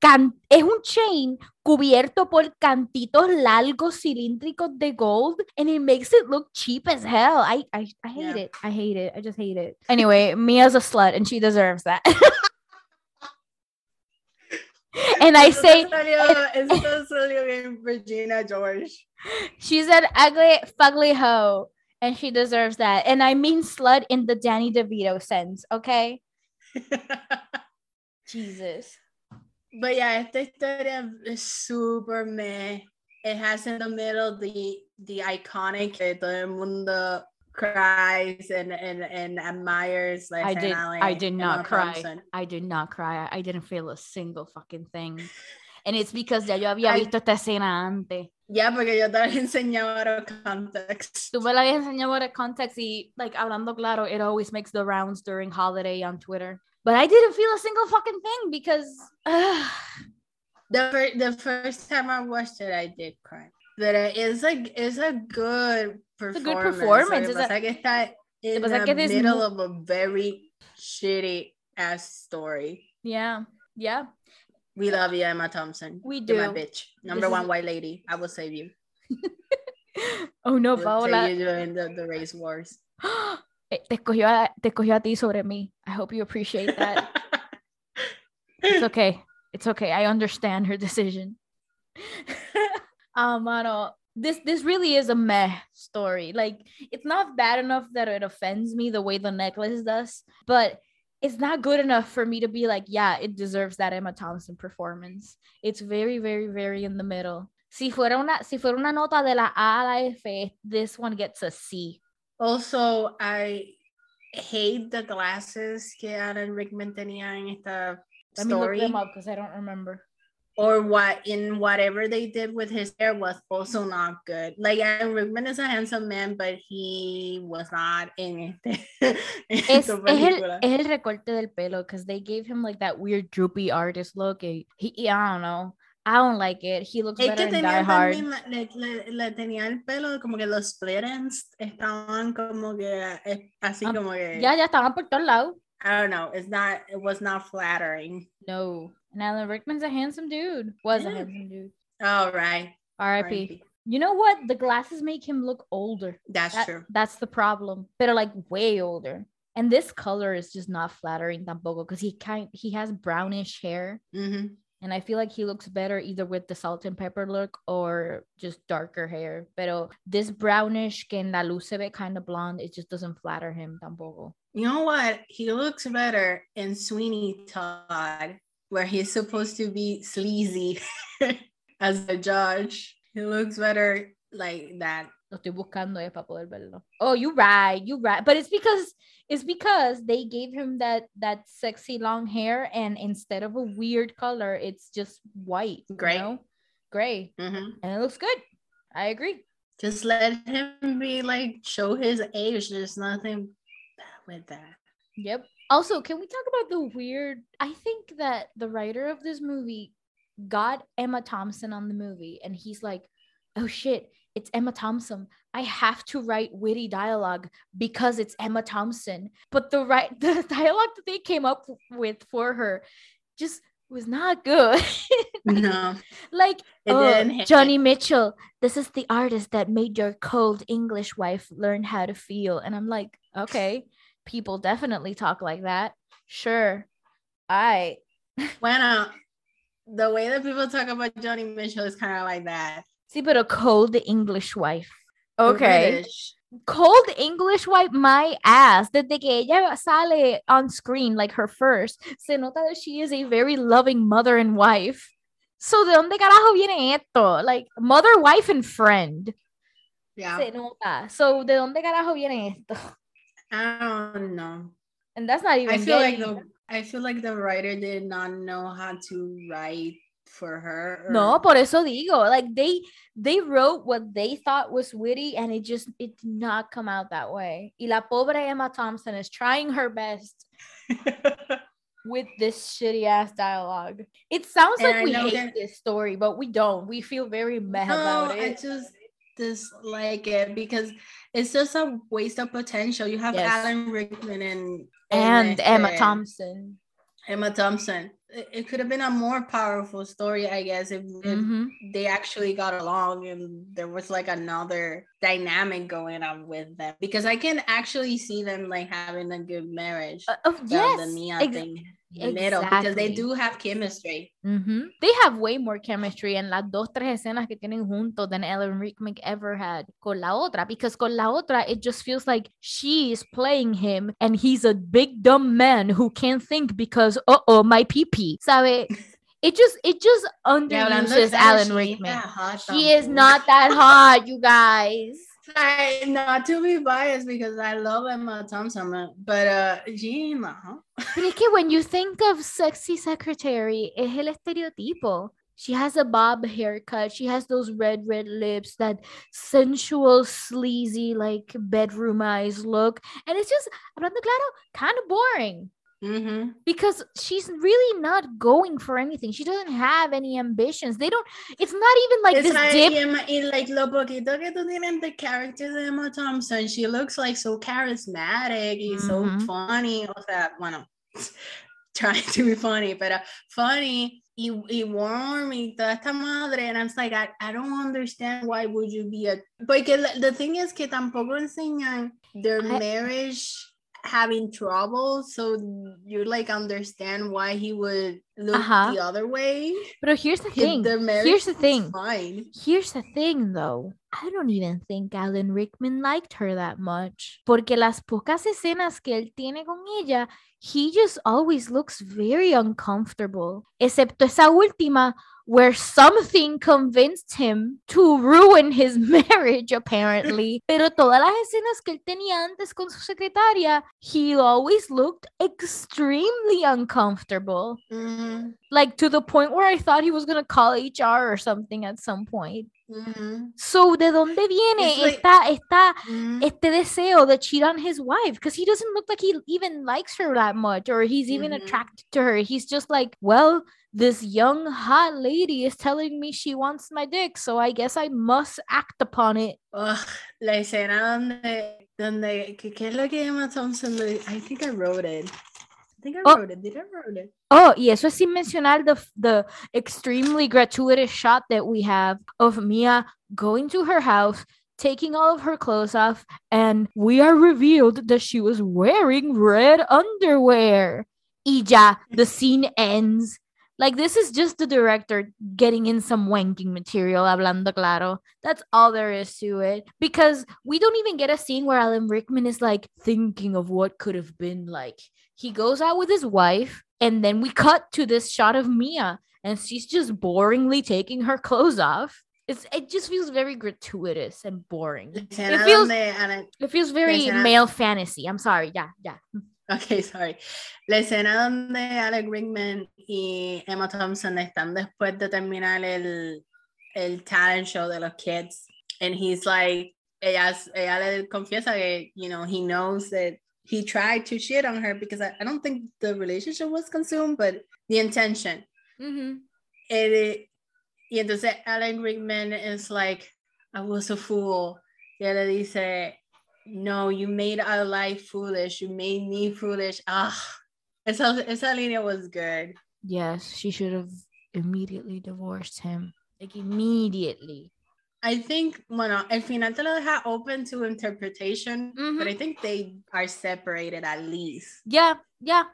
can- es un chain cubierto por cantitos largos cilíndricos de gold and it makes it look cheap as hell. I I, I hate Yeah. it. I hate it. I just hate it. Anyway, Mia's a slut and she deserves that. (laughs) and I Eso say salió- eso salió en Regina George. she's an ugly, fugly hoe, and she deserves that. And I mean slut in the Danny DeVito sense, okay? (laughs) Jesus. But yeah, esta historia es super meh. It has in the middle the the iconic que todo el mundo cries and and, and admires la I did I did not Emma cry. Thompson. I did not cry. I didn't feel a single fucking thing. And it's because ya yo había I- visto esta escena antes. Ya, porque yo te la enseñaba ahora context. Tú me la habías enseñado por el context y, like, hablando claro, it always makes the rounds during holiday on Twitter. But I didn't feel a single fucking thing because ugh, (sighs) The first, the first time I watched it, I did cry. But uh, it's like it's a good performance. a performance. good performance. It's a- pasa que está in pasa the que this middle mo- of a very shitty ass story. yeah, yeah. We love you, Emma Thompson. We You're my bitch. Number This is- one white lady. I will save you. (laughs) Oh no, Paola. you during the, the race wars. (gasps) (gasps) (gasps) Eh, Te escogió, a, te escogió a ti sobre mí. I hope you appreciate that. (laughs) It's okay. It's okay. I understand her decision. (laughs) Ah, mano, this this really is a meh story. Like it's not bad enough that it offends me the way the necklace does, but it's not good enough for me to be like, yeah, it deserves that Emma Thompson performance. It's very, very, very in the middle. Si fuera una, si fuera una nota de la A a la F, this one gets a C. also, I hate the glasses que Alan Rickman tenía en esta Let me look them up because I don't remember. or what in whatever they did with his hair was also not good. Like Alan Rickman is a handsome man, but he was not in (laughs) este. Es, es, el, es el recorte del pelo because they gave him like that weird droopy artist look. y He, I don't know. I don't like it. He looks Es better que in Die Hard. le, le- le tenía el pelo como que los ends estaban como que eh, así Ah, como que Ya, ya estaban por todos lados. I don't know, it's not it was not flattering. No. And Alan Rickman's a handsome dude. Was a Yeah. handsome dude. All right. R.I.P. You know what? The glasses make him look older. That's That- true. That's the problem. But like way older. And this color is just not flattering tampoco because he kind he has brownish hair. Mhm. And I feel like he looks better either with the salt and pepper look or just darker hair. Pero this brownish que en la luz kind of blonde, it just doesn't flatter him tampoco. You know what? He looks better in Sweeney Todd, where he's supposed to be sleazy (laughs) as a judge. He looks better like that. Lo estoy buscando ya para poder verlo. Oh, you right, you right. But it's because it's because they gave him that that sexy long hair, and instead of a weird color, it's just white. you Gray. know? gray, Mhm. and it looks good. I agree. Just let him be like show his age. There's nothing bad with that. Yep. Also, can we talk about the weird? I think that the writer of this movie got Emma Thompson on the movie, and he's like, "Oh shit, it's Emma Thompson. I have to write witty dialogue because it's Emma Thompson." But the right (laughs) the dialogue that they came up with for her just was not good. (laughs) No, like oh. Joni Mitchell, this is the artist that made your cold English wife learn how to feel. And I'm like, okay, people definitely talk like that. Sure. I (laughs) Bueno, uh, the way that people talk about Joni Mitchell is kind of like that. See, but a cold English wife. Okay. British. Cold English wife, my ass. Desde que ella sale on screen, like her first, se nota that she is a very loving mother and wife. So, ¿de dónde carajo viene esto? Like, mother, wife, and friend. Yeah. Se nota. So, ¿de dónde carajo viene esto? I don't know. And that's not even I feel like the I feel like the writer did not know how to write for her. or- No, por eso digo, like they they wrote what they thought was witty and it just it did not come out that way. Y la pobre Emma Thompson is trying her best (laughs) with this shitty ass dialogue. It sounds And like I we know hate that- this story, but we don't. We feel very meh no, about it. I just dislike it because it's just a waste of potential. You have Yes. Alan Rickman and and Emma este, Thompson. Emma Thompson. It, could have been a more powerful story, I guess, if, if Mhm. they actually got along and there was like another dynamic going on with them. Because I can actually see them like having a good marriage. Uh, oh, yes, the Nia ex- thing middle because they do have chemistry. Mhm. They have way more chemistry en las dos, tres escenas que tienen juntos than Alan Rickman ever had con la otra. Because con la otra, it just feels like she is playing him and he's a big dumb man who can't think because, uh oh, my pee pee. ¿Sabe? (laughs) It just, it just underuses claro, Alan Rickman. She is not that hot, you guys. Not to be biased because I love Emma Thompson, but uh, she es que when you think of sexy secretary, es el estereotipo. She has a bob haircut. She has those red, red lips, that sensual, sleazy, like bedroom eyes look. And it's just, hablando claro, kind of boring Mm-hmm. because she's really not going for anything. She doesn't have any ambitions. They don't, it's not even like it's this like, dip. Emma- y like lo poquito que tú tienes the character de Emma Thompson, she looks like so charismatic y so Mhm. funny. O sea, bueno, (laughs) trying to be funny, pero funny y, y warm y toda esta madre. And I'm like, I, I don't understand why would you be a... Porque the thing is que tampoco enseñan their I- marriage having trouble, so you like understand why he would look Ajá. the other way. But here's the (laughs) thing. Here's the thing. Fine. Here's the thing, though. I don't even think Alan Rickman liked her that much. Porque las pocas escenas que él tiene con ella, he just always looks very uncomfortable. Excepto esa última, where something convinced him to ruin his (laughs) marriage, apparently. Pero todas las escenas que él tenía antes con su secretaria, he always looked extremely uncomfortable. Mhm, Like to the point where I thought he was gonna call HR or something at some point. Mhm, So, ¿de dónde viene like- esta, esta, mhm. este deseo de cheat on his wife? Because he doesn't look like he even likes her that much or he's even Mhm. attracted to her. He's just like, well, this young hot lady is telling me she wants my dick, so I guess I must act upon it. Ugh, la escena donde, donde, ¿qué, qué es lo que Emma Thompson I think I wrote it. I think I Oh. wrote it. Did I wrote it? Oh, y eso es sin mencionar the, the extremely gratuitous shot that we have of Mia going to her house, taking all of her clothes off, and we are revealed that she was wearing red underwear. Ya, the scene ends. Like, this is just the director getting in some wanking material, hablando claro. That's all there is to it. Because we don't even get a scene where Alan Rickman is like thinking of what could have been like. He goes out with his wife, and then we cut to this shot of Mia, and she's just boringly taking her clothes off. It's it just feels very gratuitous and boring. Escena feels- It feels very male fantasy. I'm sorry. Yeah, yeah. Ok, sorry. La escena donde Alan Rickman y Emma Thompson están después de terminar el, el talent show de los kids. And he's like, ella, ella le confiesa que, you know, he knows that he tried to shit on her because I, I don't think the relationship was consumed, but the intention. Mm-hmm. Eh, y entonces Alan Rickman is like, I was a fool. Y él le dice, no, you made our life foolish. You made me foolish. Ah, esa, esa línea was good. Yes, she should have immediately divorced him. Like immediately. I think, bueno, el final te lo deja open to interpretation, but I mm-hmm. think they are separated at least. Yeah, yeah.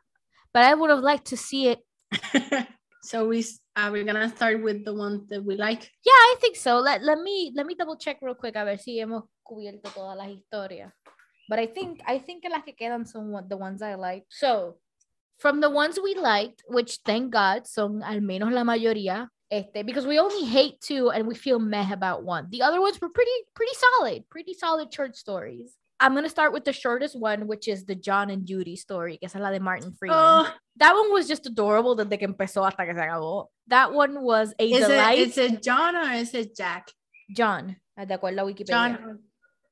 But I would have liked to see it. (laughs) so we are we gonna start with the ones that we like? Yeah, I think so. Let let me let me double check real quick a ver si hemos cubierto todas las historias. But I think I think las que quedan son the ones I like. So, from the ones we liked, which thank God son al menos la mayoría, este, because we only hate two and we feel meh about one. The other ones were pretty pretty solid, pretty solid short stories. I'm gonna start with the shortest one, which is the John and Judy story, que es la de Martin Freeman. Oh, That one was just adorable desde que empezó hasta que se acabó. That one was a Is delight. it, is it John or is it Jack? John, de acuerdo a Wikipedia. John.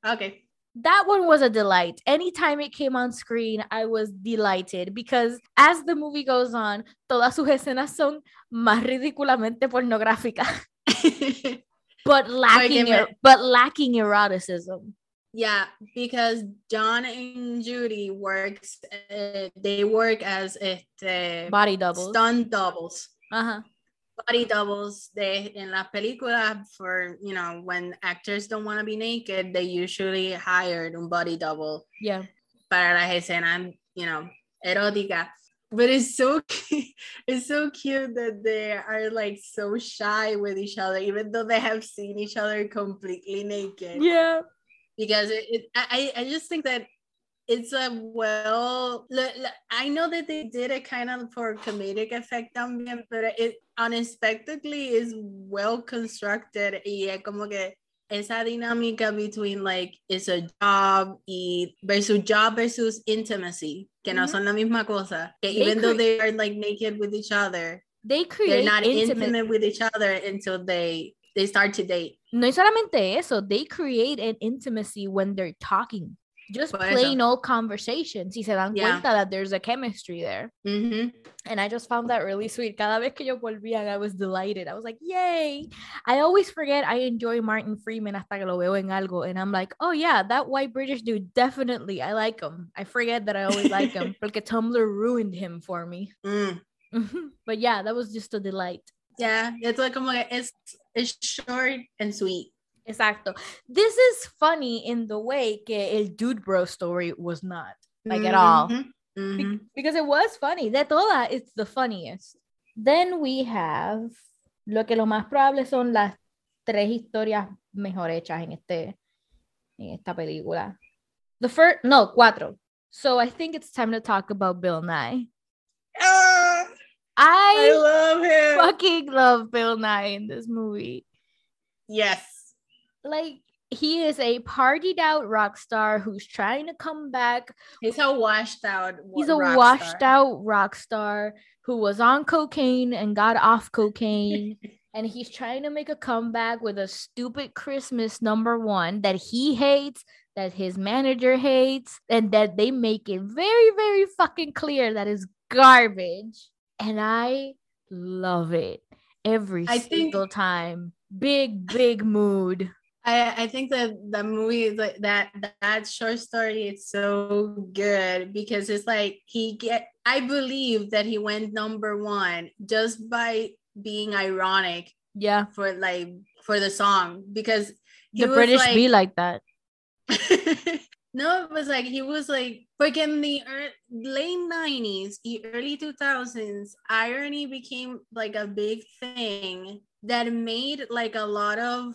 Okay. That one was a delight. Anytime it came on screen, I was delighted because as the movie goes on, todas sus escenas son más ridículamente pornográficas, (laughs) but lacking er- but lacking eroticism. yeah, because John and Judy works. Uh, they work as este, Body doubles. stunt doubles. Uh-huh. Body doubles they in la película for you know when actors don't want to be naked they usually hired un body double Yeah. para las escenas you know erótica but it's so (laughs) it's so cute that they are like so shy with each other even though they have seen each other completely naked Yeah. because it, it I, I just think that it's a well i know that they did it kind of for comedic effect también, but it unexpectedly is well constructed y es como que esa dinámica between like it's a job y versus job versus intimacy que no Ujú. son la misma cosa que They even though they are like naked with each other They create they're not intimate. intimate with each other until they they start to date No y solamente eso, they create an intimacy when they're talking. Just Por eso. plain old conversations. Y se dan Yeah. cuenta that there's a chemistry there. Mhm. And I just found that really sweet. Cada vez que yo volvía, I was delighted. I was like, yay. I always forget I enjoy Martin Freeman hasta que lo veo en algo. And I'm like, oh yeah, that white British dude, definitely. I like him. I forget that I always like him. (laughs) Porque Tumblr ruined him for me. Mm. but yeah, that was just a delight. Yeah, it's like como que it's it's short and sweet. Exacto. This is funny in the way que el dude bro story was not. Like at all. Mhm, Be- mhm. because it was funny. De todas, it's the funniest. Then we have lo que lo más probable son las tres historias mejor hechas en este en esta película. The first, no, cuatro. So I think it's time to talk about Bill Nighy. Ah, I I love him. fucking love Bill Nighy in this movie. Yes. Like he is a partied out rock star who's trying to come back. He's a washed out. he's a washed out rock star who was on cocaine and got off cocaine. (laughs) And he's trying to make a comeback with a stupid christmas number one that he hates that his manager hates and that they make it very very fucking clear that is garbage. And i love it every I think- single time. Big big mood I, I think that the movie that that short story is so good because it's like he get I believe that he went number one just by being ironic yeah. for like for the song because he the british like, be like that. (laughs) No, it was like he was like like in the ear- late nineties, early two thousands, irony became like a big thing that made like a lot of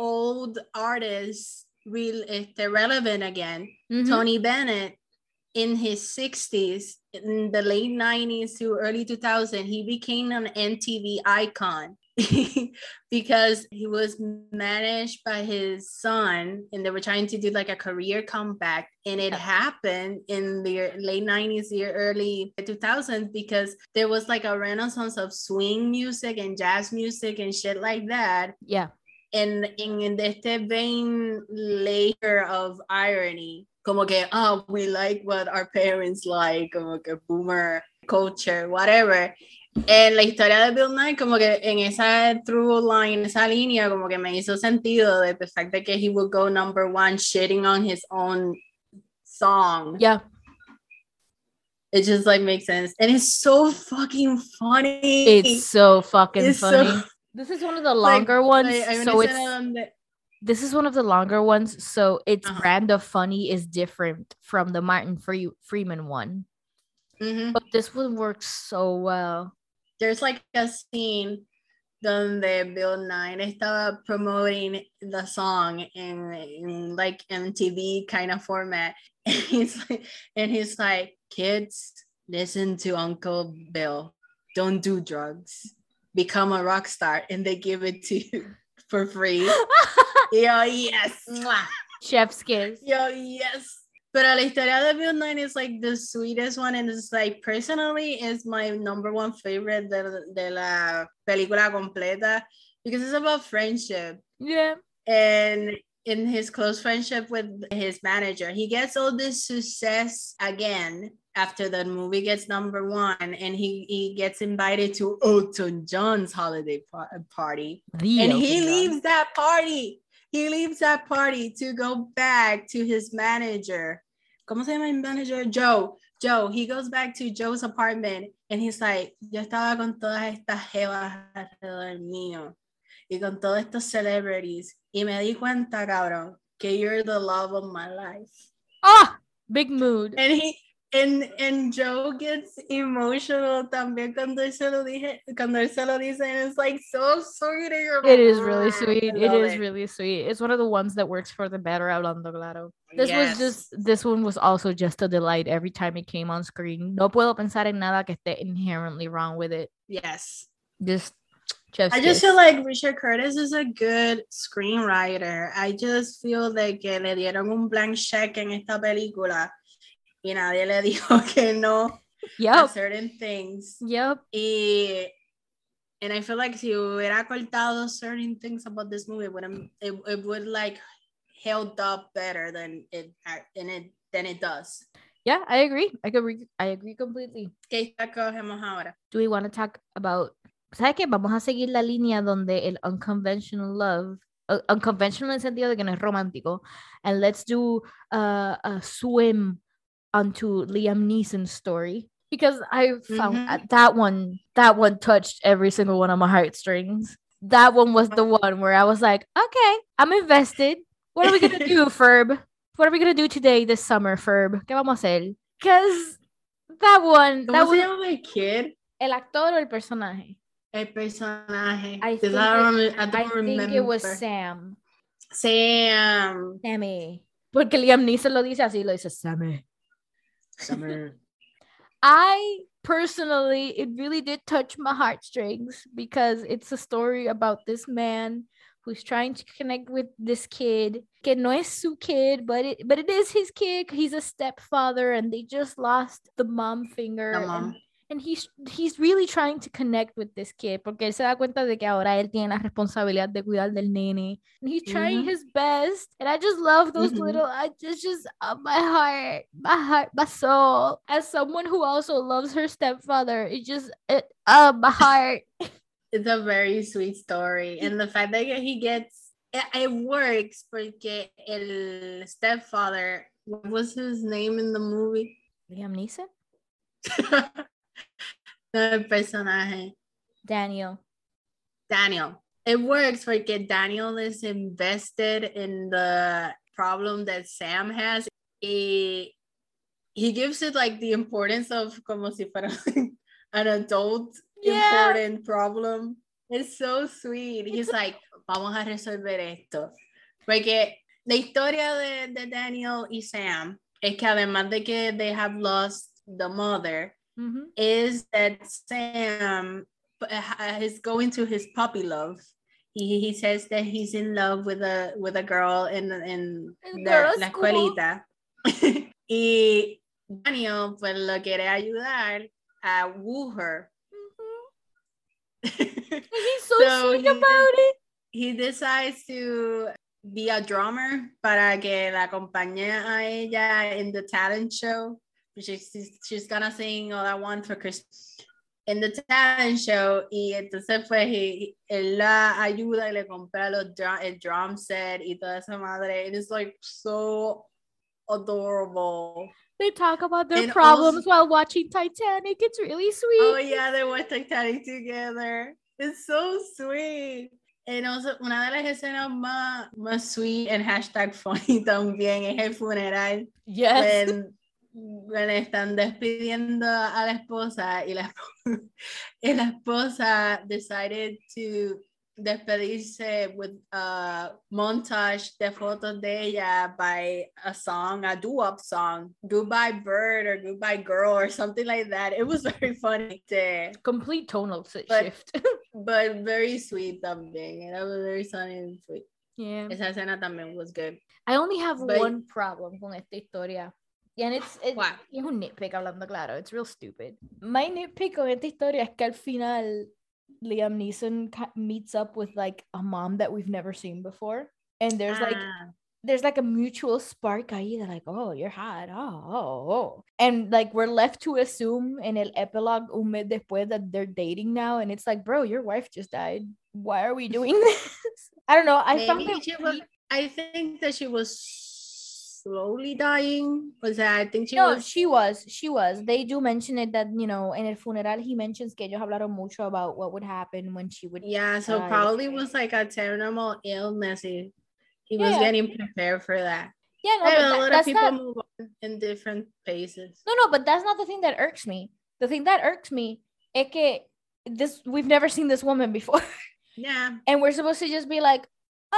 old artists real este, relevant again. Mhm. Tony Bennett in his 60s, in the late 90s to early 2000, he became an MTV icon (laughs) because he was managed by his son and they were trying to do like a career comeback. And it happened in the late 90s, the early 2000s because there was like a renaissance of swing music and jazz music and shit like that yeah en, en este vein layer of irony, como que, oh, we like what our parents like, como que boomer culture, whatever. En la historia de Bill Nighy, como que en esa through line, esa línea, como que me hizo sentido de the fact that he would go number one shitting on his own song. yeah It just like makes sense. And it's so fucking funny. it's so fucking It's funny so- this is one of the like- longer ones like, hay una so it's escena donde- this is one of the longer ones so its Uh-huh. brand of funny is different from the martin Free- freeman one Mhm. but this one works so well there's like a scene donde Bill Nighy estaba promoting the song in, in like MTV kind of format. (laughs) And he's like, and he's like, kids, listen to Uncle Bill. Don't do drugs. Become a rock star. And they give it to you (laughs) for free. (laughs) Yo, yes. Chef's kiss Yo, yes. But la historia de Bill Nighy is like the sweetest one and it's like personally is my number one favorite de, de la película completa because it's about friendship. Yeah. And in his close friendship with his manager, he gets all this success again after the movie gets number one and he, he gets invited to Elton John's holiday par- party. The and Elton he John. leaves that party. He leaves that party to go back to his manager. ¿Cómo se llama manager? Joe. Joe. He goes back to Joe's apartment and he's like, yo estaba con todas estas jevas alrededor mío y con todos estos celebrities y me di cuenta, cabrón, que you're the love of my life. Ah, big mood. And he and and Joe gets emotional también cuando él se lo dije, cuando él se lo dice, and it's like so sweet. It is really "Ah, sweet. I It really sweet. It's one of the ones that works for the better hablando claro. This Yes. was just this one was also just a delight every time it came on screen. No puedo pensar en nada que esté inherently wrong with it. Yes. Just chef's I just kiss. feel like Richard Curtis is a good screenwriter. I just feel like que le dieron un blank check en esta película y nadie le dijo (laughs) que no a Yep. certain things. Yep. Y and I feel like si hubiera cortado certain things about this movie, it would it, it would like held up better than it and it than it does. Yeah, I agree. I agree. I agree completely. ¿Qué cogemos ahora? Do we want to talk about ¿Sabes qué? Vamos a seguir la línea donde el unconventional love uh, unconventional en el sentido de que no es romántico and let's do uh, a swim onto Liam Neeson's story because I found Mhm. uh, that one that one touched every single one of my heartstrings. That one was the one where I was like, okay, I'm invested. What are we gonna do, (laughs) Ferb? What are we gonna do today this summer, Ferb? ¿Qué vamos a hacer? Because that one, that ¿Cómo was llama kid? el actor o el personaje. El personaje. I think, I don't, it, I I don't think it was. Sam. Sam. Sammy. Porque Liam Neeson lo dice así, lo dice Sammy. Summer. (laughs) I personally, it really did touch my heartstrings because it's a story about this man who's trying to connect with this kid. Que no es su kid, but it but it is his kid. He's a stepfather, and they just lost the mom finger. The mom. And he's he's really trying to connect with this kid porque él se da cuenta de que ahora él tiene la responsabilidad de cuidar del nene and he's trying Mhm. his best and I just love those Mhm. little I just just uh, my heart my heart my soul as someone who also loves her stepfather it just it uh my heart (laughs) It's a very sweet story. And the fact that he gets it, it works porque el stepfather, what was his name in the movie? Liam Neeson (laughs) el personaje. Daniel Daniel. It works porque Daniel is invested in the problem that Sam has. He, he gives it like the importance of como si fuera (laughs) an adult Yeah. important problem. It's so sweet. He's like, vamos a resolver esto. Porque la historia de, de Daniel y Sam es que además de que they have lost the mother, Mhm. is that Sam uh, is going to his puppy love. He, he says that he's in love with a with a girl in in the, la school. escuelita. (laughs) y Daniel pues lo quiere ayudar a woo her. And he's (laughs) so, So sweet he- about it he decides to be a drummer para que la acompañe a ella in the talent show. She's, she's gonna sing All I Want for Christmas in the talent show. Y entonces, pues, he- él la ayuda y le compra los drum, el drum set y toda esa madre. It is like so adorable. they talk about their And problems also- while watching Titanic it's really sweet Oh yeah, they were Titanic together. It's so sweet. And also, una de las escenas más, más sweet and hashtag funny (laughs) también es el funeral. yes When, when están despidiendo a la esposa y la, (laughs) y la esposa decided to despedirse with a montage de fotos de ella by a song, a doo-wop song, Goodbye Bird or Goodbye Girl or something like that. It was (laughs) very funny. eh, complete tonal But- shift. (laughs) but very sweet también. was very funny and sweet. yeah. Esa escena también was good. I only have But- one problem con esta historia. And it's, it, What? es un nitpick hablando claro. It's real stupid. My nitpick con esta historia es que al final Liam Neeson meets up with like a mom that we've never seen before. And there's like Ah, there's like a mutual spark ahí. They're like, oh, you're hot. Oh, oh, oh. And like we're left to assume in el epilogue un mes después that they're dating now. And it's like, bro, your wife just died. Why are we doing (laughs) this? I don't know. I found it was. I think that she was slowly dying. Was that I think she no, was she was. She was. They do mention it that, you know, in el funeral, he mentions que ellos hablaron mucho about what would happen when she would. Yeah, so die. probably was like a terminal illness. He, he was Yeah. getting prepared for that. Yeah, no, but know, a that- lot of people not. move on in different paces. No, no, but that's not the thing that irks me. The thing that irks me is que this we've never seen this woman before. (laughs) Yeah. and we're supposed to just be like,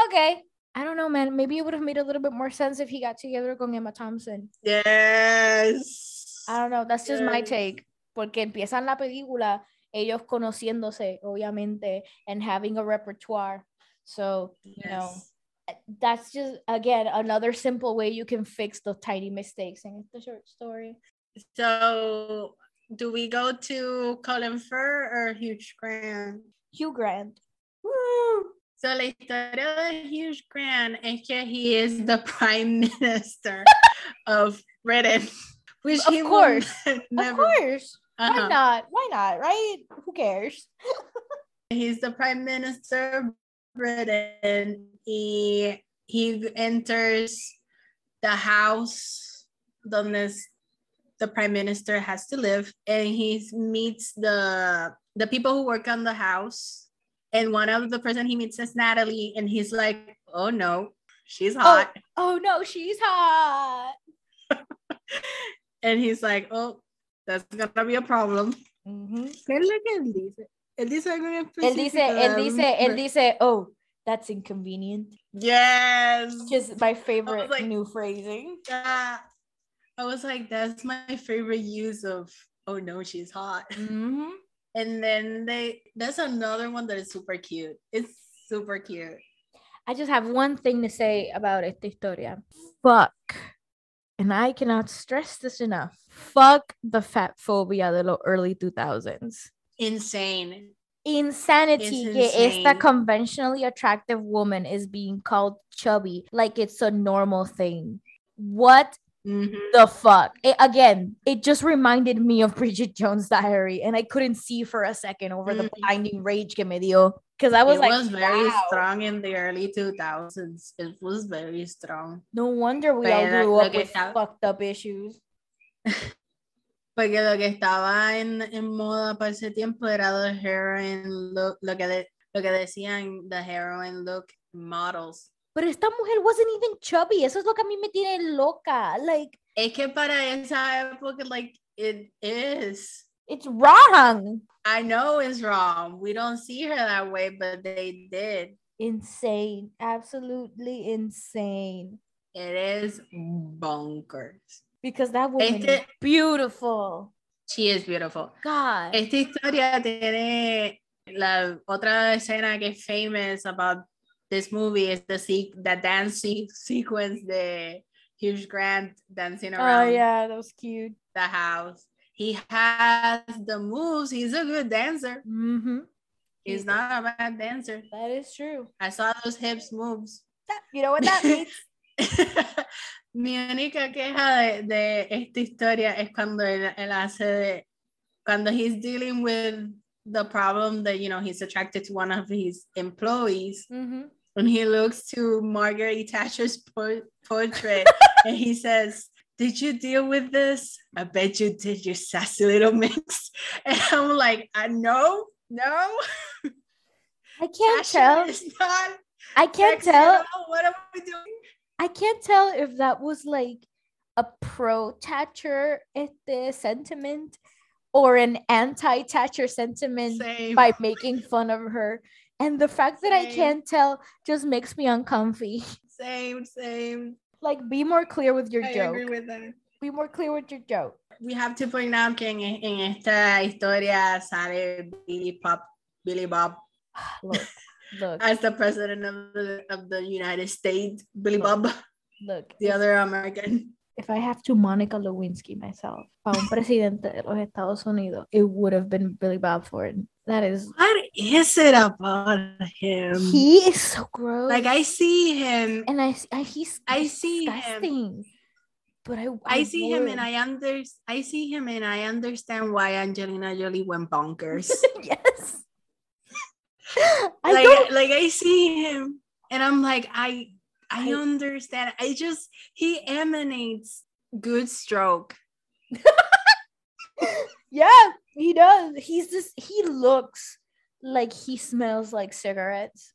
okay. I don't know, man. Maybe it would have made a little bit more sense if he got together con Emma Thompson. Yes. I don't know. That's just my Yes. take. Porque empiezan la película ellos conociéndose, obviamente, and having a repertoire. So, you know, that's just again another simple way you can fix the tiny mistakes in the short story. So, do we go to Colin Firth or Hugh Grant? Hugh Grant. So, la historia de Hugh Grant es que he is the (laughs) prime minister of Britain. Which Of he course. (laughs) never- Of course. Why Uh-huh. not? Why not? Right? Who cares? (laughs) He's the prime minister of Britain. He he enters the house donde the prime minister has to live, and he meets the the people who work on the house. And one of the person he meets is Natalie, and he's like, "Oh no, she's hot." Oh no, she's hot. (laughs) And he's like, "Oh, that's gonna be a problem." Mhm. ¿Qué es lo que él dice? Él dice algo en Él dice, él dice, él dice, oh, that's inconvenient. Yes. Just my favorite like- new phrasing. Yeah. I was like, that's my favorite use of oh no, she's hot. Mhm. And then they that's another one that is super cute. It's super cute. I just have one thing to say about esta historia. Fuck. And I cannot stress this enough. Fuck the fat phobia de los early 2000s. Insane. Insanity It's que esta conventionally attractive woman is being called chubby like it's a normal thing. What Mhm. the fuck? It- again, it just reminded me of Bridget Jones' diary, and I couldn't see for a second over the Mhm. blinding rage que me dio. Because I was it like, was very wow, strong in the early 2000s. It was very strong. no wonder we all grew up with está- fucked up issues. (laughs) Porque lo que estaba en, en moda para ese tiempo era the heroin look, lo que, de- lo que decían the heroin look models. Pero esta mujer wasn't even chubby. Eso es lo que a mí me tiene loca. Like, Es que para esa época, like, it is. it's wrong. I know it's wrong. We don't see her that way, but they did. Insane. Absolutely insane. It is bonkers. Because that woman is beautiful. She is beautiful. God. Esta historia tiene la otra escena que es famous about this movie is the se- the dance se- sequence the Hugh Grant dancing around. oh, yeah, that was cute. the house. He has the moves. He's a good dancer. Mm-hmm. He's not a bad dancer. That is true. I saw those hips moves. You know what that (laughs) means? Mi única queja de, de esta historia es cuando él, él hace de, cuando he's dealing with the problem that, you know, he's attracted to one of his employees mm-hmm. When he looks to Margaret Thatcher's por- portrait (laughs) and he says, did you deal with this? I bet you did, you sassy little mix. (laughs) And I'm like, I know, no. I can't Thatcher tell. I can't tell. What are we doing? I can't tell if that was like a pro Thatcher este sentiment or an anti Thatcher sentiment Same. by making fun of her. And the fact that I can't tell just makes me uncomfy. (laughs) Same, same. Like, be more clear with your I joke. agree with that. Be more clear with your joke. We have to point out que en, en esta historia sale Billy Pop, Billy Bob (sighs) Look, look, as the president of the, of the United States. Billy Look. Bob, look. the other American. If I have to Monica Lewinsky myself, para un presidente de los Estados Unidos, it would have been Billy Bob Thornton. That is. What is it about him? He is so gross. like I see him, and I, I he's I see him. But I, I see him, and. I under, I see him, and I understand why Angelina Jolie went bonkers. (laughs) yes. (laughs) Like, don't. like I see him, and I'm like, I, I I- understand. I just he emanates good stroke. (laughs) Yeah, he does. He's just he looks like he smells like cigarettes.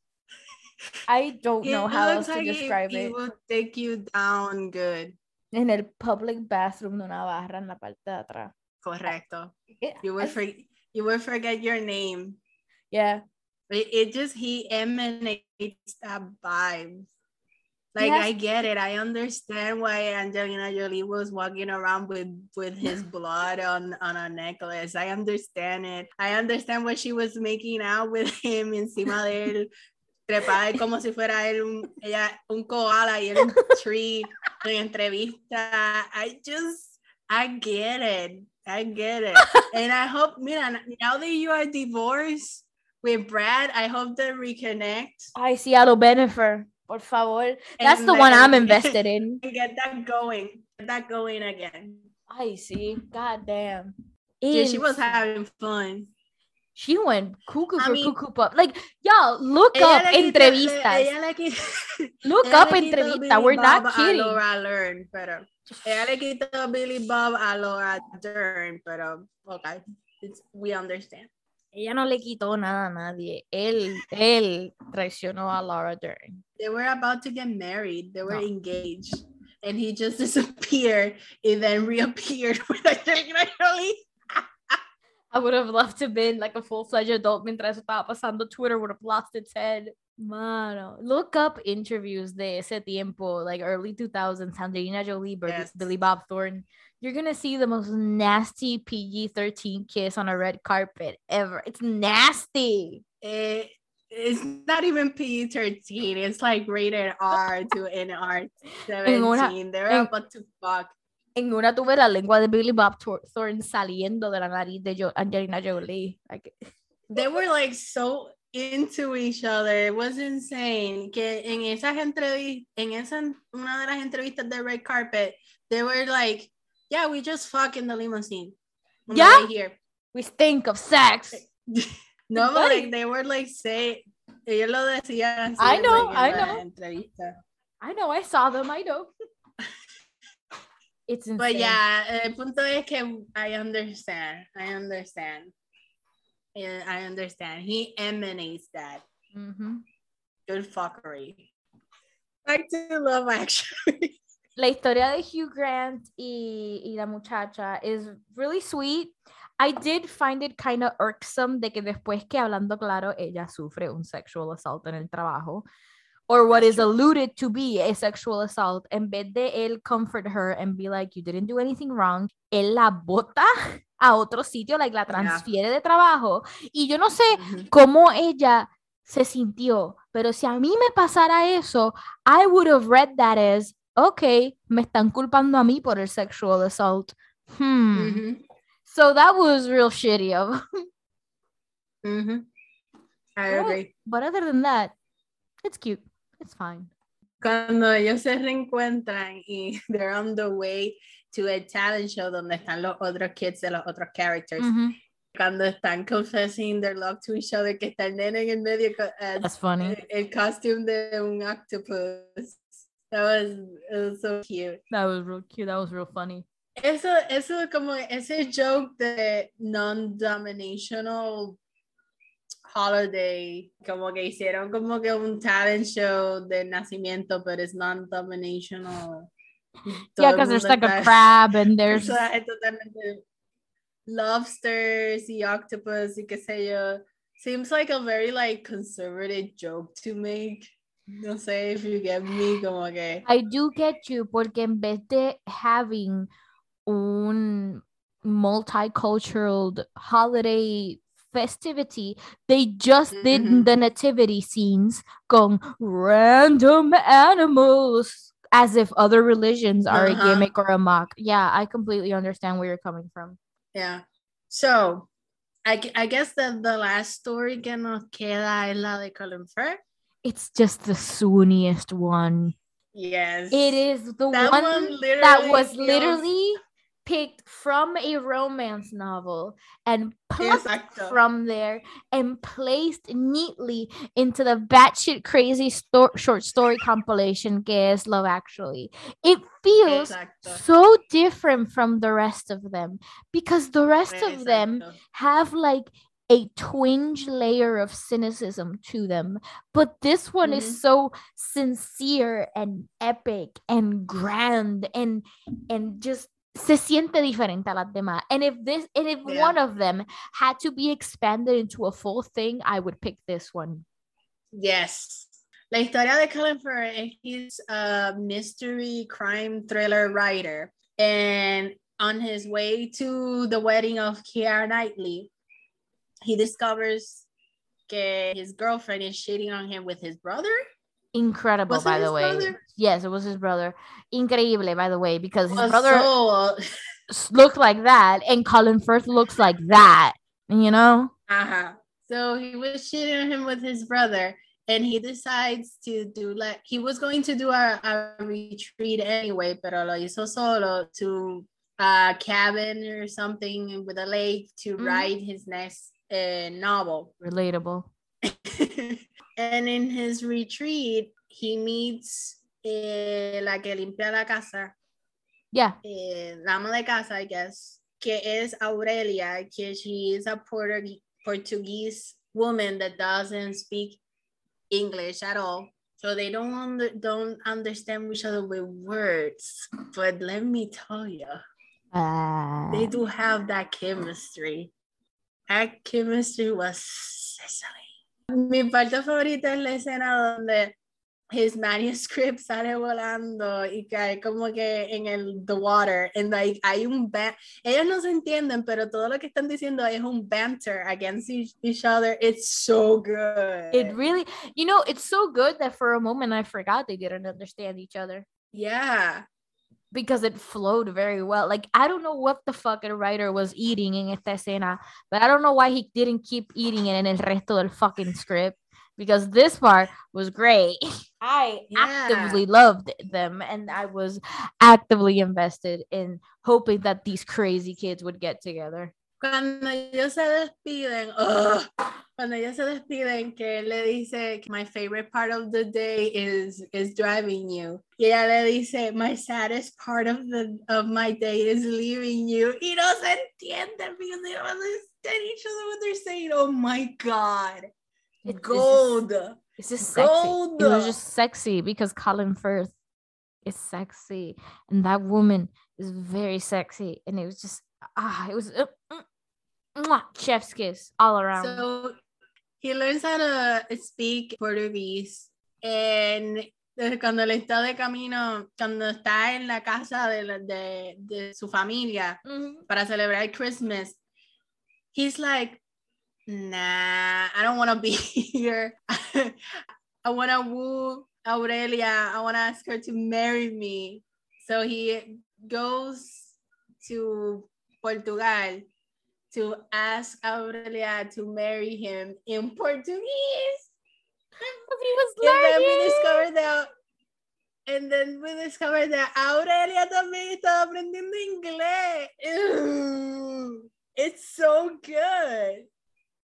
I don't He know how else to like he- describe he it. will take you down good. In el public bathroom de una barra en la parte de atrás. Correcto. Yeah, You will I- for, you will forget your name. yeah. It, it just he emanates that vibe. Like Yes. I get it. I understand why Angelina Jolie was walking around with with his (laughs) blood on on a necklace. I understand it. I understand what she was making out with him encima de él, (laughs) trepada como si fuera él un, ella, un koala y él un (laughs) tree en entrevista. I just I get it. I get it. and I hope, mira, now that you are divorced with Brad, I hope they reconnect. Ay, sí, a lo Bennifer. Por favor. That's And the one I'm (laughs) invested in. get that going. Get that going again. Ay, sí. God damn. Dude, she was having fun. She went cuckoo I for mean- cuckoo pop. Like, y'all, look up entrevistas. le quitó- Look up entrevistas. We're not kidding. Laura Dern, pero ella le quitó Billy Bob a Laura Dern, pero okay, it's, we understand. Ella no le quitó nada a nadie. Él, él traicionó a Laura Dern. They were about to get married. They were No. engaged, and he just (laughs) disappeared and then reappeared (laughs) with Angelina Jolie. I would have loved to have been like a full-fledged adult mientras estaba pasando. Twitter would have lost its head. Mano, look up interviews de ese tiempo, like early 2000s, Angelina Jolie, Yes. Billy Bob Thornton. You're gonna see the most nasty PG-13 kiss on a red carpet ever. It's nasty. It, it's not even PG 13, it's like rated R (laughs) to NR 17. They're en- about to fuck. En una tuve la lengua de Billy Bob Thornton saliendo de la nariz de Jo- Angelina Jolie. Like, They were like so into each other. It was insane. Que en esas entrevistas, en esa, una de las entrevistas de Red Carpet, they were like, yeah, we just fuck in the limousine. on the Yeah? way here. we think of sex. (laughs) No, but like they were like say, ellos lo decían. así, I know, like, I know. Entrevista. I know, I saw them, I know. (laughs) It's insane. But yeah, el punto es que I understand. I understand. Yeah, I understand. He emanates that Ujú. good fuckery. Back to Love Actually. (laughs) La historia de Hugh Grant y, y la muchacha is really sweet. I did find it kind of irksome de que después que hablando claro ella sufre un sexual assault en el trabajo or what is alluded to be a sexual assault en vez de él comfort her and be like you didn't do anything wrong él la bota (laughs) a otro sitio like la Yeah. transfiere de trabajo y yo no sé Mhm. cómo ella se sintió. Pero si a mí me pasara eso, I would have read that as, ok, me están culpando a mí por el sexual assault. Hmm. Mhm. So that was real shitty of. (laughs) Mhm. I Right. agree. But other than that, it's cute. It's fine. Cuando ellos se reencuentran y (laughs) they're on the way to a talent show donde están los otros kids de los otros characters. Mhm. Cuando están confessing their love to each other, que está el nene en el medio eh, That's funny. el, el costume de un octopus. That was, it was so cute. That was real cute. That was real funny. Eso, eso como ese joke de non-dominational holiday, como que hicieron como que un talent show de nacimiento, pero es non-dominational. yeah, because there's like a crab and there's. Eso (laughs) es totalmente lobsters y octopus y qué sé yo. Seems like a very like conservative joke to make. No sé if you get me, como que. I do get you, porque en vez de having un multicultural holiday festivity, they just did Mhm. the nativity scenes con random animals as if other religions are Uh-huh. a gimmick or a mock. Yeah, I completely understand where you're coming from. Yeah. So, I, I guess that the last story que nos queda es la de Colin Firth. It's just the sooniest one. Yes. It is the That one, one that was feels- literally picked from a romance novel and plucked Exacto. from there and placed neatly into the batshit crazy sto- short story compilation que es Love Actually. It feels Exacto. so different from the rest of them because the rest of them have like a twinge layer of cynicism to them but this one Mhm. is so sincere and epic and grand and and just se siente diferente a las demás and if this and if Yeah. one of them had to be expanded into a full thing i would pick this one Yes. La historia de Colin Firth he's a mystery crime thriller writer. And on his way to the wedding of Keira Knightley, he discovers que his girlfriend is cheating on him with his brother. Incredible Was by the way brother? yes it was his brother increíble by the way because his brother so- looked like that and colin firth looks like that you know uh-huh. So he was cheating on him with his brother. And he decides to do like he was going to do a, a retreat anyway, pero lo hizo solo to a cabin or something with a lake to Mhm. write his next uh, novel. relatable (laughs) and in his retreat, he meets eh, la que limpia la casa, yeah eh, la ama de casa, I guess, que es Aurelia, que she is a Portu- Portuguese woman that doesn't speak English at all. So they don't under, don't understand each other with words. But let me tell you, Ah. they do have that chemistry. That chemistry was Cecily. Mi parte favorita es la escena donde his manuscript sale volando y cae como que en el the water and like hay un ellos no se entienden pero todo lo que están diciendo es un banter against each, each other. It's so good. It really, you know, it's so good that for a moment I forgot they didn't understand each other. Yeah because it flowed very well. Like, I don't know what the fuck a writer was eating in esta escena, but I don't know why he didn't keep eating it in el resto del fucking script because this part was great. (laughs) I Yeah. actively loved them and I was actively invested in hoping that these crazy kids would get together. Cuando ellos se despiden, ugh, cuando ellos se despiden, que él le dice my favorite part of the day is is driving you. Y ella le dice my saddest part of the of my day is leaving you. Y no se entienden because they don't understand each other what they're saying. Oh my god. It- it's just- Gold. It's just sexy. It was just sexy because Colin Firth is sexy, and that woman is very sexy, and it was just ah, it was mwah, chef's kiss all around. So he learns how to speak Portuguese and cuando él está de camino, cuando está en la casa de, la- de, de su familia Mhm. para celebrar Christmas, he's like, nah, I don't want to be (laughs) here. I want to woo Aurelia. I want to ask her to marry me. So he goes to Portugal to ask Aurelia to marry him in Portuguese. He was learning. And then we discovered that and then we discovered that Aurelia también estaba aprendiendo inglés. Ew. It's so good.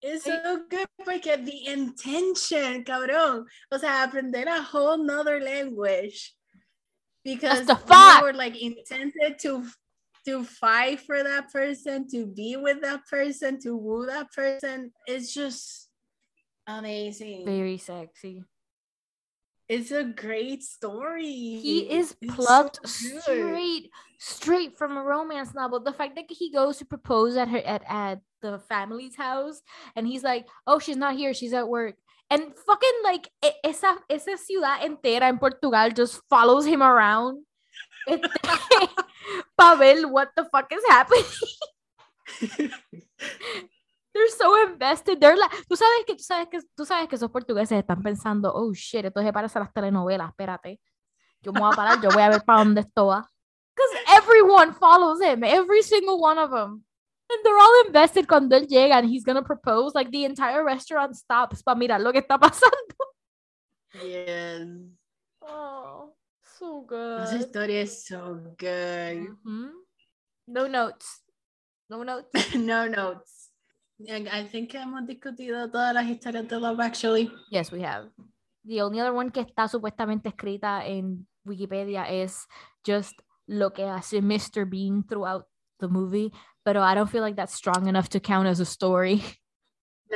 It's so good porque the intention, cabrón. O sea, aprender a whole nother language. Because the you were like intended to to fight for that person, to be with that person, to woo that person. It's just amazing. Very sexy. It's a great story. He is It's so plucked good. straight, straight from a romance novel. The fact that he goes to propose at her at, at the family's house, and he's like, "Oh, she's not here. She's at work." And fucking like esa esa ciudad entera in Portugal just follows him around. (laughs) Para ver what the fuck is happening. (laughs) They're so invested. They're like, tú sabes que tú sabes que tú sabes que esos portugueses están pensando, oh shit, esto se parece a las telenovelas, espérate. Yo me voy a parar, yo voy a ver para dónde esto va. Because everyone follows him, every single one of them. And they're all invested cuando él llega and he's gonna propose. Like the entire restaurant stops para mirar lo que está pasando. Yes. Oh, so good. historia es so good. Mhm. No notes. No notes. (laughs) no notes. I think hemos discutido todas las historias de Love Actually. Yes, we have. The only other one que está supuestamente escrita en Wikipedia es just lo que hace Mr. Bean throughout the movie, pero I don't feel like that's strong enough to count as a story.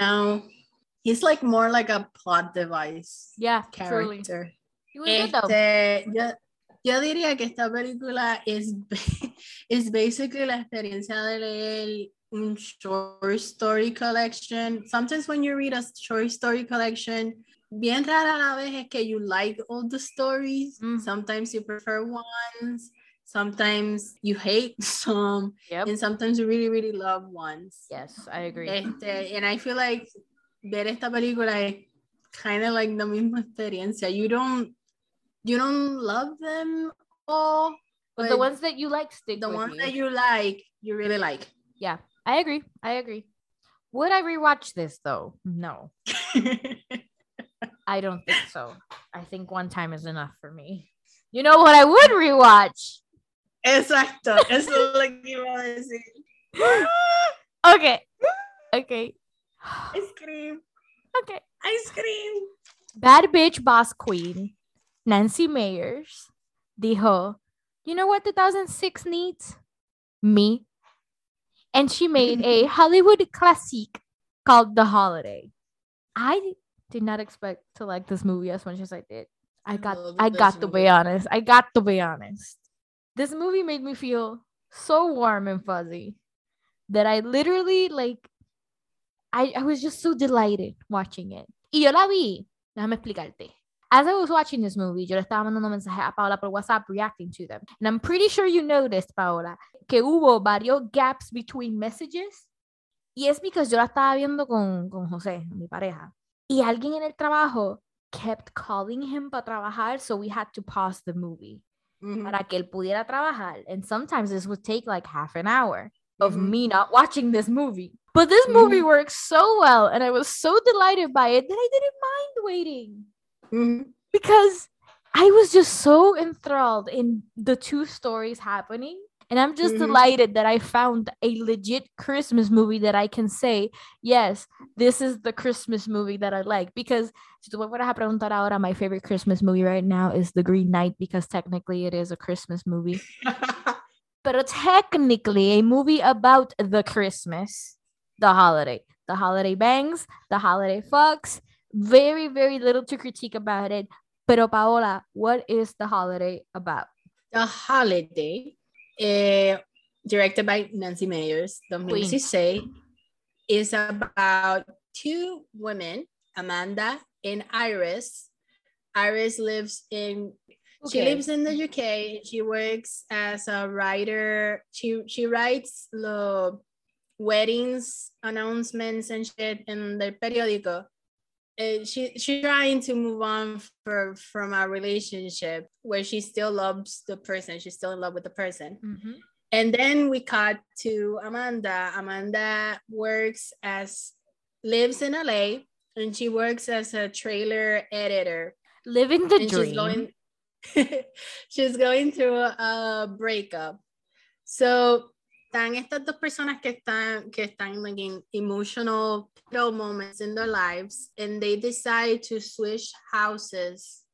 No, he's like more like a plot device Yeah, character. He was good though. Este, yo, yo diría que esta película es, (laughs) es basically la experiencia de leer un short story collection. Sometimes when you read a short story collection, bien rara la vez es que you like all the stories. Mm. Sometimes you prefer ones. Sometimes you hate (laughs) some. Yep. And sometimes you really, really love ones. Yes, I agree. Este, and I feel like ver esta película es kind of like la misma experiencia. You don't, you don't love them all, But the ones that you like stick the ones you. that you like, you really like. Yeah, I agree. I agree. Would I rewatch this though? No, (laughs) I don't think so. I think one time is enough for me. You know what I would rewatch? Exacto, eso es lo que iba a decir. (laughs) Okay. Okay. Ice cream, Okay. ice cream. Bad bitch boss queen, Nancy Meyers, dijo, you know what 2006 needs? Me. And she made a (laughs) Hollywood classic called The Holiday. I did not expect to like this movie as much as I did. I I got I this got to movie. be honest. I got to be honest. This movie made me feel so warm and fuzzy that I literally like I, I was just so delighted watching it. Y yo la vi. Déjame explicarte. As I was watching this movie, yo le estaba mandando mensajes a Paola por WhatsApp reacting to them. And I'm pretty sure you noticed, Paola, que hubo varios gaps between messages. Y es because yo la estaba viendo con, con José, mi pareja. Y alguien en el trabajo kept calling him para trabajar, so we had to pause the movie Mhm, para que él pudiera trabajar. And sometimes this would take like half an hour of mhm. me not watching this movie. But this movie Mhm. works so well, and I was so delighted by it that I didn't mind waiting Mhm. because I was just so enthralled in the two stories happening. And I'm just Mhm. delighted that I found a legit Christmas movie that I can say, yes, this is the Christmas movie that I like. Because si tú me fueras a preguntar ahora, my favorite Christmas movie right now is The Green Knight, because technically it is a Christmas movie. (laughs) But technically, a movie about the Christmas, the holiday, the holiday bangs, the holiday fucks. Very, very little to critique about it. Pero Paola, what is the holiday about? The Holiday, eh, directed by Nancy Meyers, 2016, is about two women, Amanda and Iris. Iris lives in she lives in the UK. She works as a writer. She she writes the weddings announcements and shit in the periódico. She she's trying to move on for, from a relationship where she still loves the person. She's still in love with the person. Mhm. And then we cut to Amanda. Amanda works as lives in LA and she works as a trailer editor Living the and dream. she's going (laughs) she's going through a breakup so están estas dos personas que están que están like in emotional pivotal moments in their lives and they decide to switch houses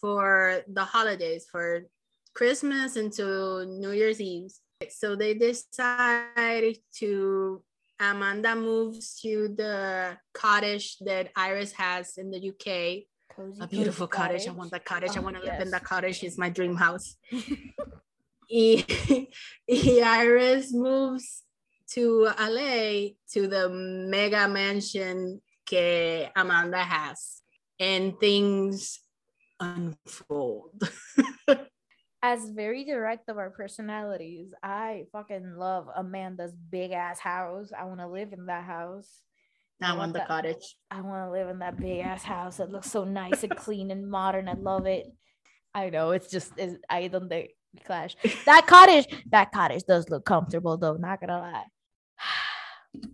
for the holidays for christmas into new year's eve so they decide to amanda moves to the cottage that iris has in the uk Cozy, a beautiful cozy cottage. I want that cottage. I Oh, want to live in yes. that cottage. It's my dream house. (laughs) (laughs) Iris moves to LA to the mega mansion que Amanda has, and things unfold. (laughs) As very direct of our personalities, I fucking love Amanda's big ass house. I want to live in that house. I want want the that. cottage. I want to live in that big ass house. It looks so nice and (laughs) clean and modern. I love it. I know it's just it's, I don't think clash. That cottage, that cottage does look comfortable though. Not gonna lie. (sighs)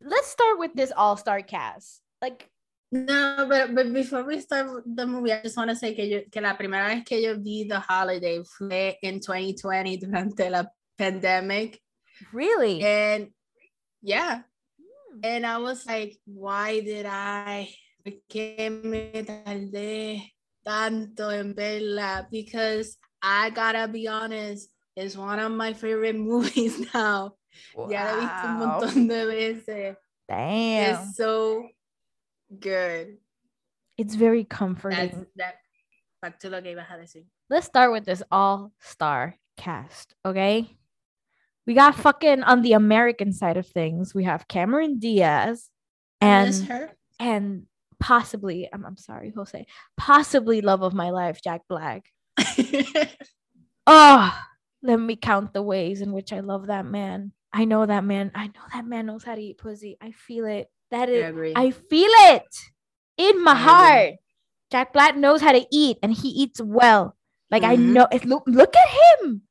Let's start with this all-star cast. Like No, but, but before we start the movie, I just want to say que, yo, que la primera vez que yo vi The Holiday fue en 2020 durante la pandemic. really, And yeah, Hmm. and I was like, why did I, por qué me tardé tanto en verla? Because I gotta be honest, it's one of my favorite (laughs) movies now. Ya la he visto un Wow. montón de veces. Damn, It's so good. it's very That's comforting. that. To lo que ibas a decir. Let's start with this all-star cast, okay? We got fucking on the American side of things. We have Cameron Diaz and her. and possibly I'm, I'm sorry, Jose, possibly love of my life, Jack Black. Oh, (laughs) let me count the ways in which I love that man. I know that man. I know that man knows how to eat pussy. I feel it. That is, I. I feel it in my I agree. heart. Jack Black knows how to eat, and he eats well. Like I Mhm. know. It, look, look at him.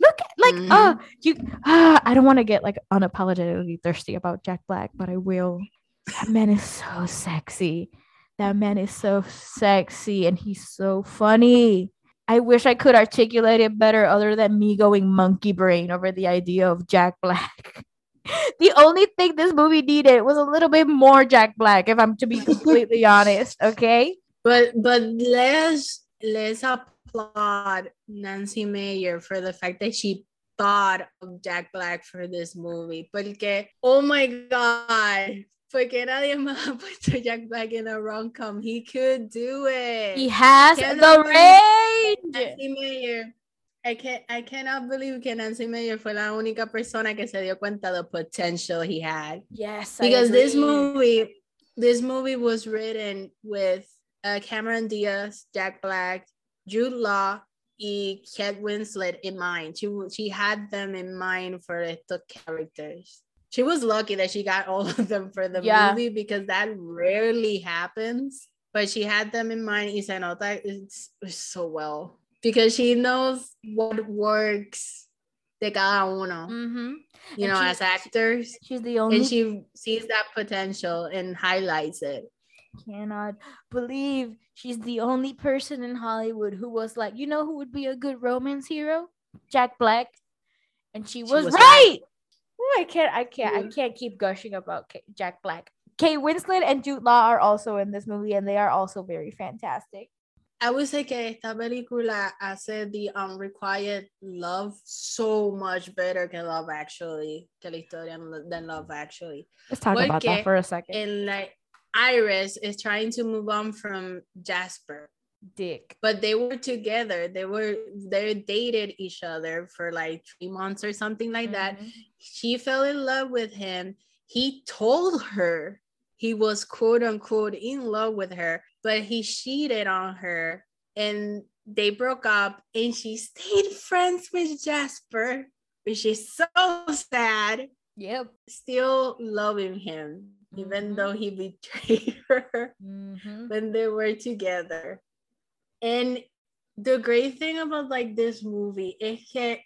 Look at like Mhm. ah you ah. I don't want to get like unapologetically thirsty about Jack Black, but I will. That man is so sexy. That man is so sexy, and he's so funny. I wish I could articulate it better other than me going monkey brain over the idea of Jack Black. (laughs) the only thing this movie needed was a little bit more Jack Black, if I'm to be completely (laughs) honest. Okay. But but let's let's applaud Nancy Mayer for the fact that she thought of Jack Black for this movie. Porque oh my god, porque nadie más (laughs) ha puesto Jack Black in a rom com. He could do it. He has the range. Nancy Mayer. I can't I cannot believe que Nancy Mayer fue la única persona que se dio cuenta the potential he had. Yes. Because this movie this movie was written with uh, Cameron Diaz, Jack Black, Jude Law, y Kate Winslet in mind. She she had them in mind for the characters. She was lucky that she got all (laughs) of them for the Yeah. movie because that rarely happens. But she had them in mind y se nota it's, it's so well because she knows what works de cada uno, Mhm. you And know, she- as actors She's the only and she sees that potential and highlights it. cannot believe she's the only person in Hollywood who was like, you know who would be a good romance hero? Jack Black. And she She was, was right. I can't I can't I can't keep gushing about K- Jack Black. Kate Winslet and Jude Law are also in this movie and they are also very fantastic. I would say que esta película hace the um, unrequited love so much better que Love Actually, que la historia than Love Actually. Let's talk about that Porque for a second. And like Iris is trying to move on from Jasper, Dick. but they were together. They were they dated each other for like three months or something like that. Mhm. she fell in love with him. He told her he was quote unquote in love with her, but he cheated on her and they broke up and she stayed friends with Jasper, which is so sad. Yep. Still loving him, even Mhm. though he betrayed (laughs) her Mhm. when they were together. And the great thing about like this movie is that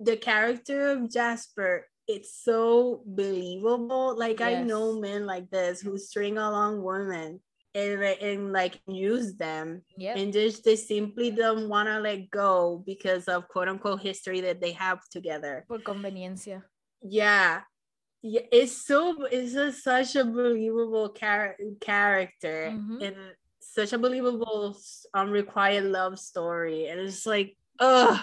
the character of Jasper, it's so believable. Like I know men like this who string along women and, like- and like use them Yep. and just they simply don't want to let go because of quote unquote history that they have together. Por conveniencia. Yeah. Yeah, it's so it's a, such a believable char- character Mhm. and such a believable um, s- unrequited love story, and it's like, ugh,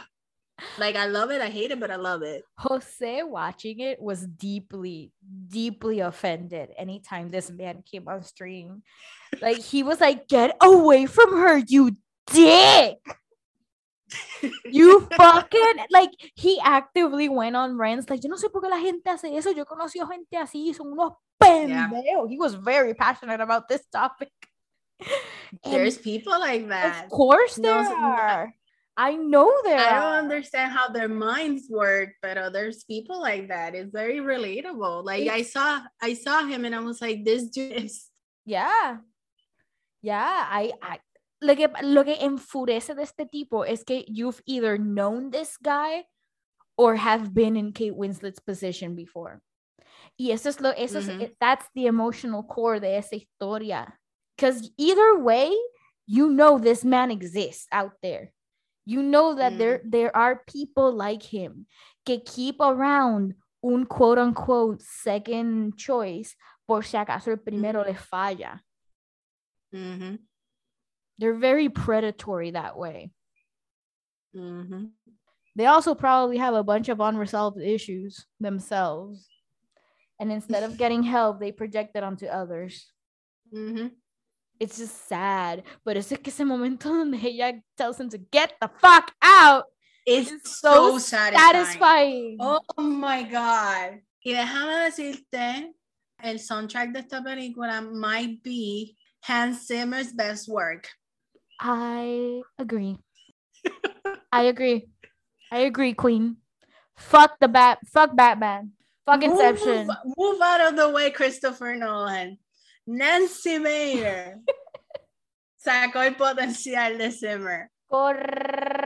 like I love it, I hate it, but I love it. Jose watching it was deeply, deeply offended anytime this man came on stream. Like he was like, get away from her, you dick. (laughs) You fucking like he actively went on rants like yo no sé por qué la gente hace eso yo conocí gente así son unos pendejos he was very passionate about this topic (laughs) And There's people like that. of course there so- are I know there I don't understand how their minds work, but there's people like that. It's very relatable. Like I saw, I saw him, and I was like, this dude is Yeah. Yeah, I I lo que, lo que enfurece de este tipo es que you've either known this guy or have been in Kate Winslet's position before. Y eso es lo, eso Ujú. es, mm-hmm. that's the emotional core de esa historia. Because either way, you know this man exists out there. You know that there, mm. there are people like him que keep around un quote unquote second choice por si acaso el primero mm-hmm. le falla. Ujú, They're very predatory that way. ujú. They also probably have a bunch of unresolved issues themselves. And instead of (laughs) getting help, they project it onto others. Ujú. It's just sad. But es que ese momento (laughs) donde ella tells him to get the fuck out It's is so, so satisfying. satisfying. Oh my God. Y déjame decirte, el soundtrack de esta película might be Hans Zimmer's best work. I agree. I agree. I agree, Queen. Fuck the bat. Fuck Batman. Fuck Inception. Move, move out of the way, Christopher Nolan. Nancy Mayer (laughs) sacó el potencial de Zimmer.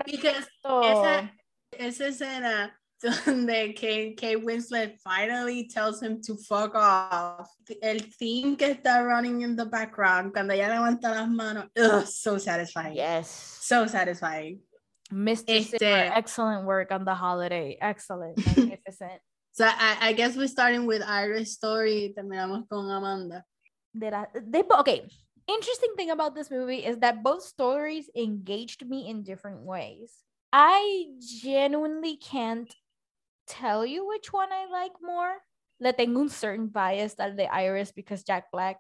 Because esa, esa escena donde Kate, Kate Winslet finally tells him to fuck off. El theme que está running in the background cuando ella levanta las manos. Ugh, so satisfying. Yes. So satisfying. Mr. Este- Zimmer, excellent work on the holiday. Excellent. (laughs) Magnificent. So I, I guess we're starting with Iris' story terminamos con Amanda. De I? they okay. Interesting thing about this movie is that both stories engaged me in different ways. I genuinely can't tell you which one I like more. Le tengo un certain bias al de Iris because Jack Black,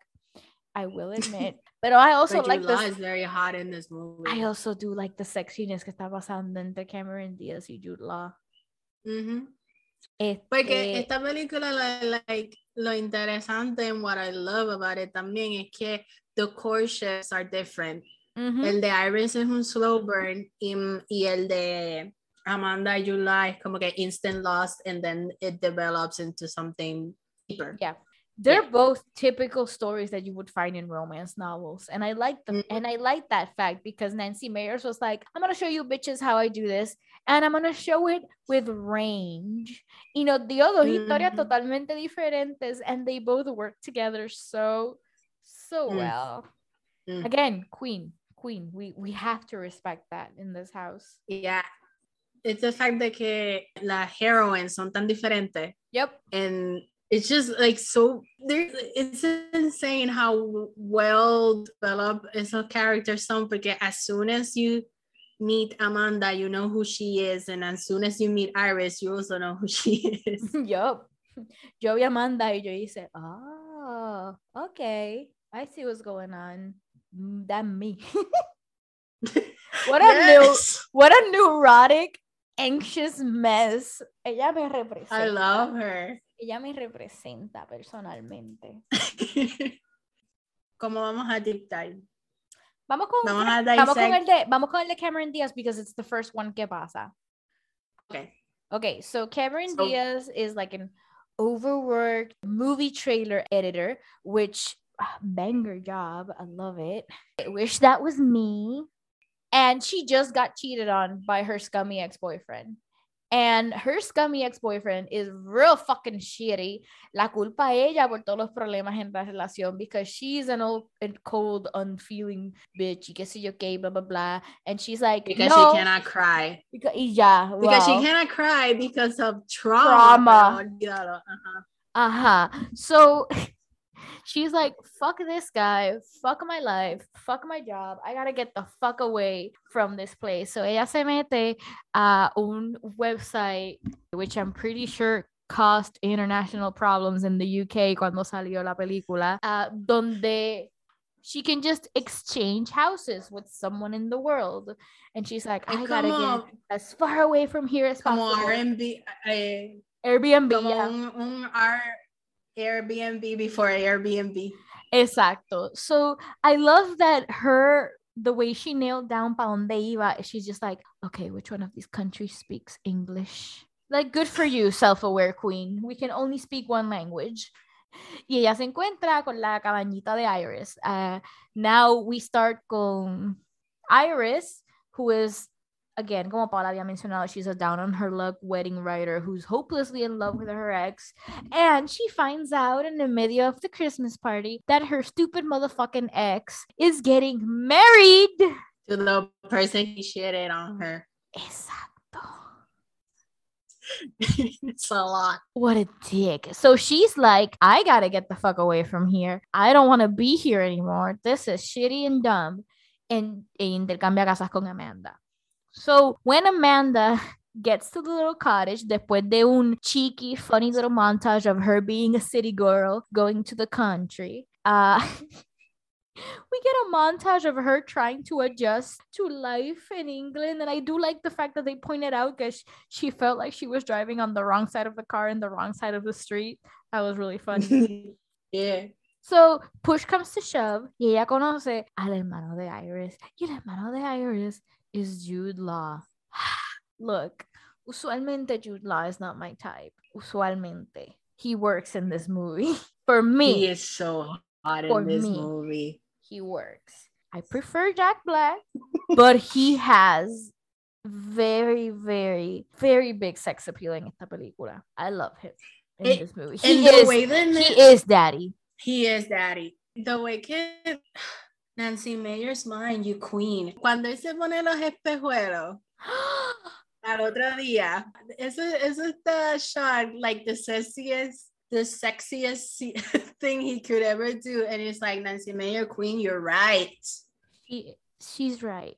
I will (laughs) admit. but I also But like Jude Law this. is very hot in this movie. I also do like the sexiness que está pasando entre Cameron Diaz y Jude Law. Mm-hmm. Porque Este, esta película, la- like, lo interesante and what I love about it también es que the courtships are different. ujú, El de Iris es un slow burn y, y el de Amanda July es como que instant lost and then it develops into something deeper. Yeah. They're Yeah. both typical stories that you would find in romance novels and i like them Mhm. and i like that fact because nancy meyers was like i'm gonna show you bitches how i do this and i'm gonna show it with range you know the other historias Mhm. totalmente diferentes and they both work together so so Mm. well Mm. again queen queen we we have to respect that in this house Yeah. It's the fact de que las heroines son tan diferentes yep and it's just like so there it's insane how well developed esos characters son porque as soon as you meet Amanda you know who she is and as soon as you meet Iris you also know who she is. (laughs) Yup. Yo vi Amanda y yo hice oh okay. I see what's going on. Mm, that me. (laughs) What a new what a neurotic anxious mess ella me representa I love her ella me representa personalmente (laughs) ¿Cómo vamos a deep dive? vamos con Vamos a vamos con el de vamos con el de Cameron Diaz because it's the first one que pasa Okay. Okay, so Cameron So- Diaz is like an overworked movie trailer editor, which ah, banger job. I love it. I wish that was me. And she just got cheated on by her scummy ex-boyfriend. And her scummy ex-boyfriend is real fucking shitty. La culpa a ella por todos los problemas en la relación because she's an old and cold, unfeeling bitch. you qué sé yo qué, blah, blah, blah. And she's like, Because no, she cannot cry. Because, y ya, Because she cannot cry because of trauma. Trauma. ajá. Uh-huh. So (laughs) she's like, fuck this guy, fuck my life, fuck my job. I gotta get the fuck away from this place. So ella se mete a un website, which I'm pretty sure caused international problems in the UK cuando salió la película, uh, donde she can just exchange houses with someone in the world. And she's like, I gotta get as far away from here as possible. R&B, eh, Airbnb. como yeah. un, un R- Airbnb before Airbnb. Exacto. So I love that her the way she nailed down pa donde iba. She's just like, okay, which one of these countries speaks English? Like, good for you, self-aware queen. We can only speak one language. Y ella se encuentra con la cabañita de Iris. Uh, now we start con Iris, who is again, como Paola había mencionado, she's a down on her luck wedding writer who's hopelessly in love with her ex. And she finds out in the middle of the Christmas party that her stupid motherfucking ex is getting married to the person he shitted on her. Exacto. (laughs) it's a lot. What a dick. So she's like, I gotta get the fuck away from here. I don't want to be here anymore. This is shitty and dumb. And e intercambia casas con Amanda. So when Amanda (laughs) gets to the little cottage, después de un cheeky, funny little montage of her being a city girl going to the country, uh, (laughs) we get a montage of her trying to adjust to life in England. And I do like the fact that they pointed out because she felt like she was driving on the wrong side of the car and the wrong side of the street. That was really funny. (laughs) yeah. So push comes to shove y ella conoce al hermano de Iris. Y el hermano de Iris is Jude Law. (sighs) Look, usualmente Jude Law is not my type. Usualmente. He works in this movie. (laughs) For me. He is so hot in this me, movie. He works. I prefer Jack Black, (laughs) but he has very, very, very big sex appeal in esta película. I love him in it, this movie. He is, he is daddy. He is daddy. The way que Nancy Meyers' mind, you queen. Cuando él se pone los espejuelos (gasps) al otro día, eso, eso está shot like the sexiest, the sexiest (laughs) thing he could ever do. And it's like, Nancy Meyer, queen, you're right. She, she's right.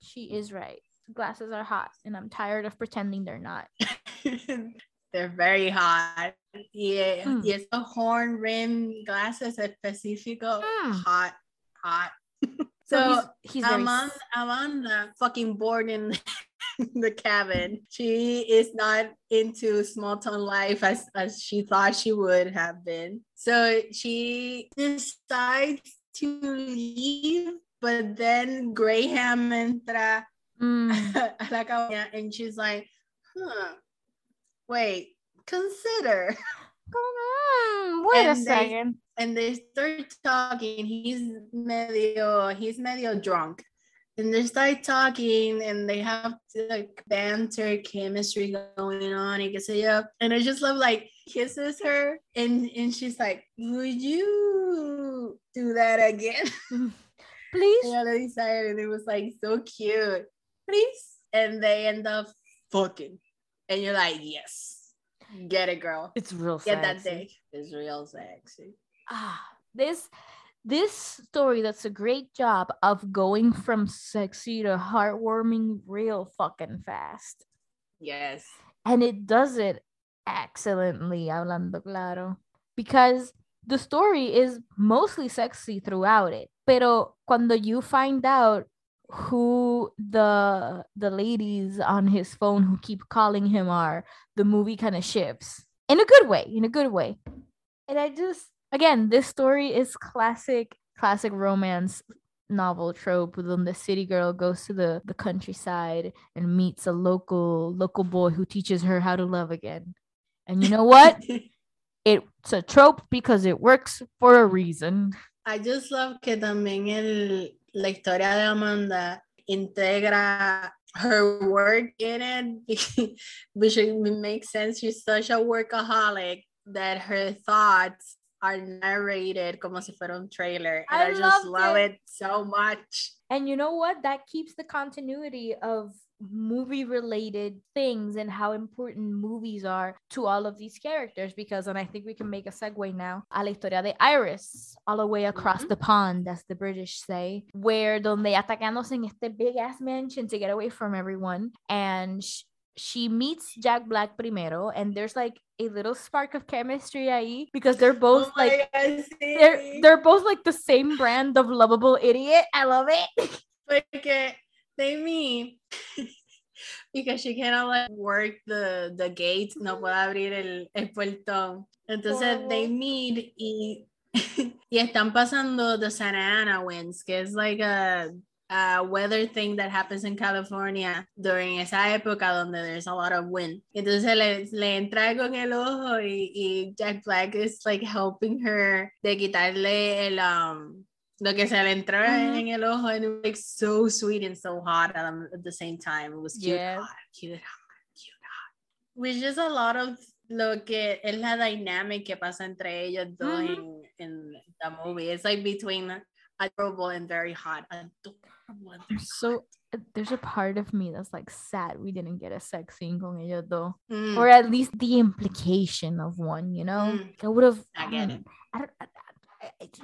She is right. Glasses are hot, and I'm tired of pretending they're not. (laughs) they're very hot. Yeah, mm. y esos horn rim glasses específico, mm. hot hot. So, so he's, he's Amanda, Amanda fucking bored in (laughs) the cabin. She is not into small town life as, as she thought she would have been. So she decides to leave, but then Graham entra mm. (laughs) a la cabaña and she's like, huh, wait, consider. (laughs) Come on, wait and a second and they start talking. He's medio he's medio drunk. And they start talking and they have like banter, chemistry going on, and say yeah. And I just love like kisses her and, and she's like, Would you do that again? Mm. (laughs) Please. yeah, they decided and it was like so cute. Please. And they end up fucking. And you're like, yes. Get it, girl. It's real Get sexy. that dick. It's real sexy ah, this this story that's a great job of going from sexy to heartwarming real fucking fast. Yes. And it does it excellently, hablando claro. Because the story is mostly sexy throughout it. Pero cuando you find out who the the ladies on his phone who keep calling him are, the movie kind of shifts. In a good way, in a good way. And I just again, this story is classic, classic romance novel trope when the city girl goes to the, the countryside and meets a local local boy who teaches her how to love again. And you know what? (laughs) it's a trope because it works for a reason. I just love que también el, la historia de Amanda integra her work in it, (laughs) which makes sense. She's such a workaholic that her thoughts are narrated como si fuera un trailer. And I, I just love it. it so much. And you know what? That keeps the continuity of movie related things and how important movies are to all of these characters because and I think we can make a segue now a la historia de Iris all the way across mm-hmm. the pond as the British say where donde atacándose en este big ass mansion to get away from everyone and she meets Jack Black primero, and there's like a little spark of chemistry ahí because they're both oh like God, they're they're both like the same brand of lovable idiot. I love it. (laughs) Porque they meet (laughs) because she cannot like work the the gate, no puede abrir el, el puertón. Entonces oh. they meet y (laughs) y están pasando the Santa Ana winds, que es like a uh, weather thing that happens in California during esa época donde there's a lot of wind. Entonces le, le entra con el ojo y, y, Jack Black is like helping her de quitarle el, um, Lo que se le entró Mhm. en el ojo and it was like so sweet and so hot at, the- at the same time. It was cute, Yes. hot, cute, hot, cute, hot. Which is a lot of lo que es la dynamic que pasa entre ellos dos Mhm. in, in the movie. It's like between adorable and very hot. Adorable and very So uh, there's a part of me that's like sad we didn't get a sex scene con ellos dos. Mm, Or at least the implication of one, you know? Mm. I would have I get it. I don't,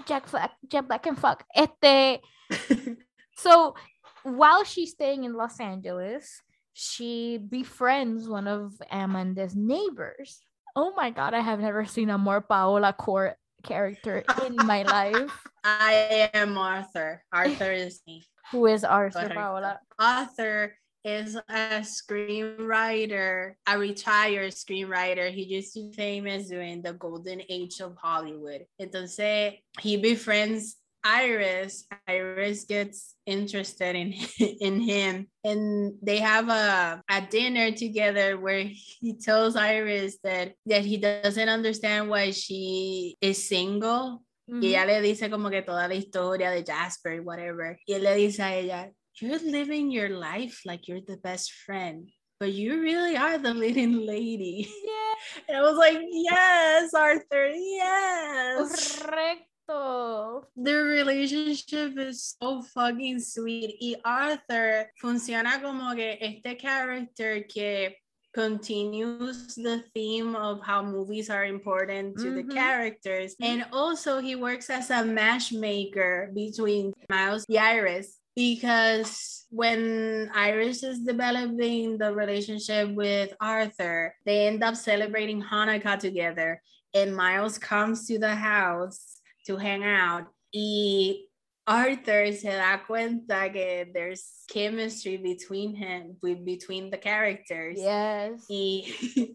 Jack Black, Jack Black can fuck. Este, (laughs) so while she's staying in Los Angeles, she befriends one of Amanda's neighbors. Oh my god, I have never seen a more Paola Court character in my (laughs) life. I am Arthur. Arthur is me. Who is Arthur Paola? Arthur is a screenwriter, a retired screenwriter. He used to be famous during the golden age of Hollywood. Entonces, he befriends Iris. Iris gets interested in, (laughs) in him. And they have a, a dinner together where he tells Iris that, that he doesn't understand why she is single Y Mhm. ella le dice como que toda la historia de Jasper, whatever. Y él le dice a ella, you're living your life like you're the best friend, but you really are the leading lady. Yeah, And I was like, yes, Arthur, yes. correcto. The relationship is so fucking sweet. Y Arthur funciona como que este character que continues the theme of how movies are important to the Mhm. characters. And also he works as a matchmaker between Miles and Iris. Because when Iris is developing the relationship with Arthur, they end up celebrating Hanukkah together. And Miles comes to the house to hang out. Y Arthur se da cuenta que there's chemistry between him, be- between the characters. Yes. Y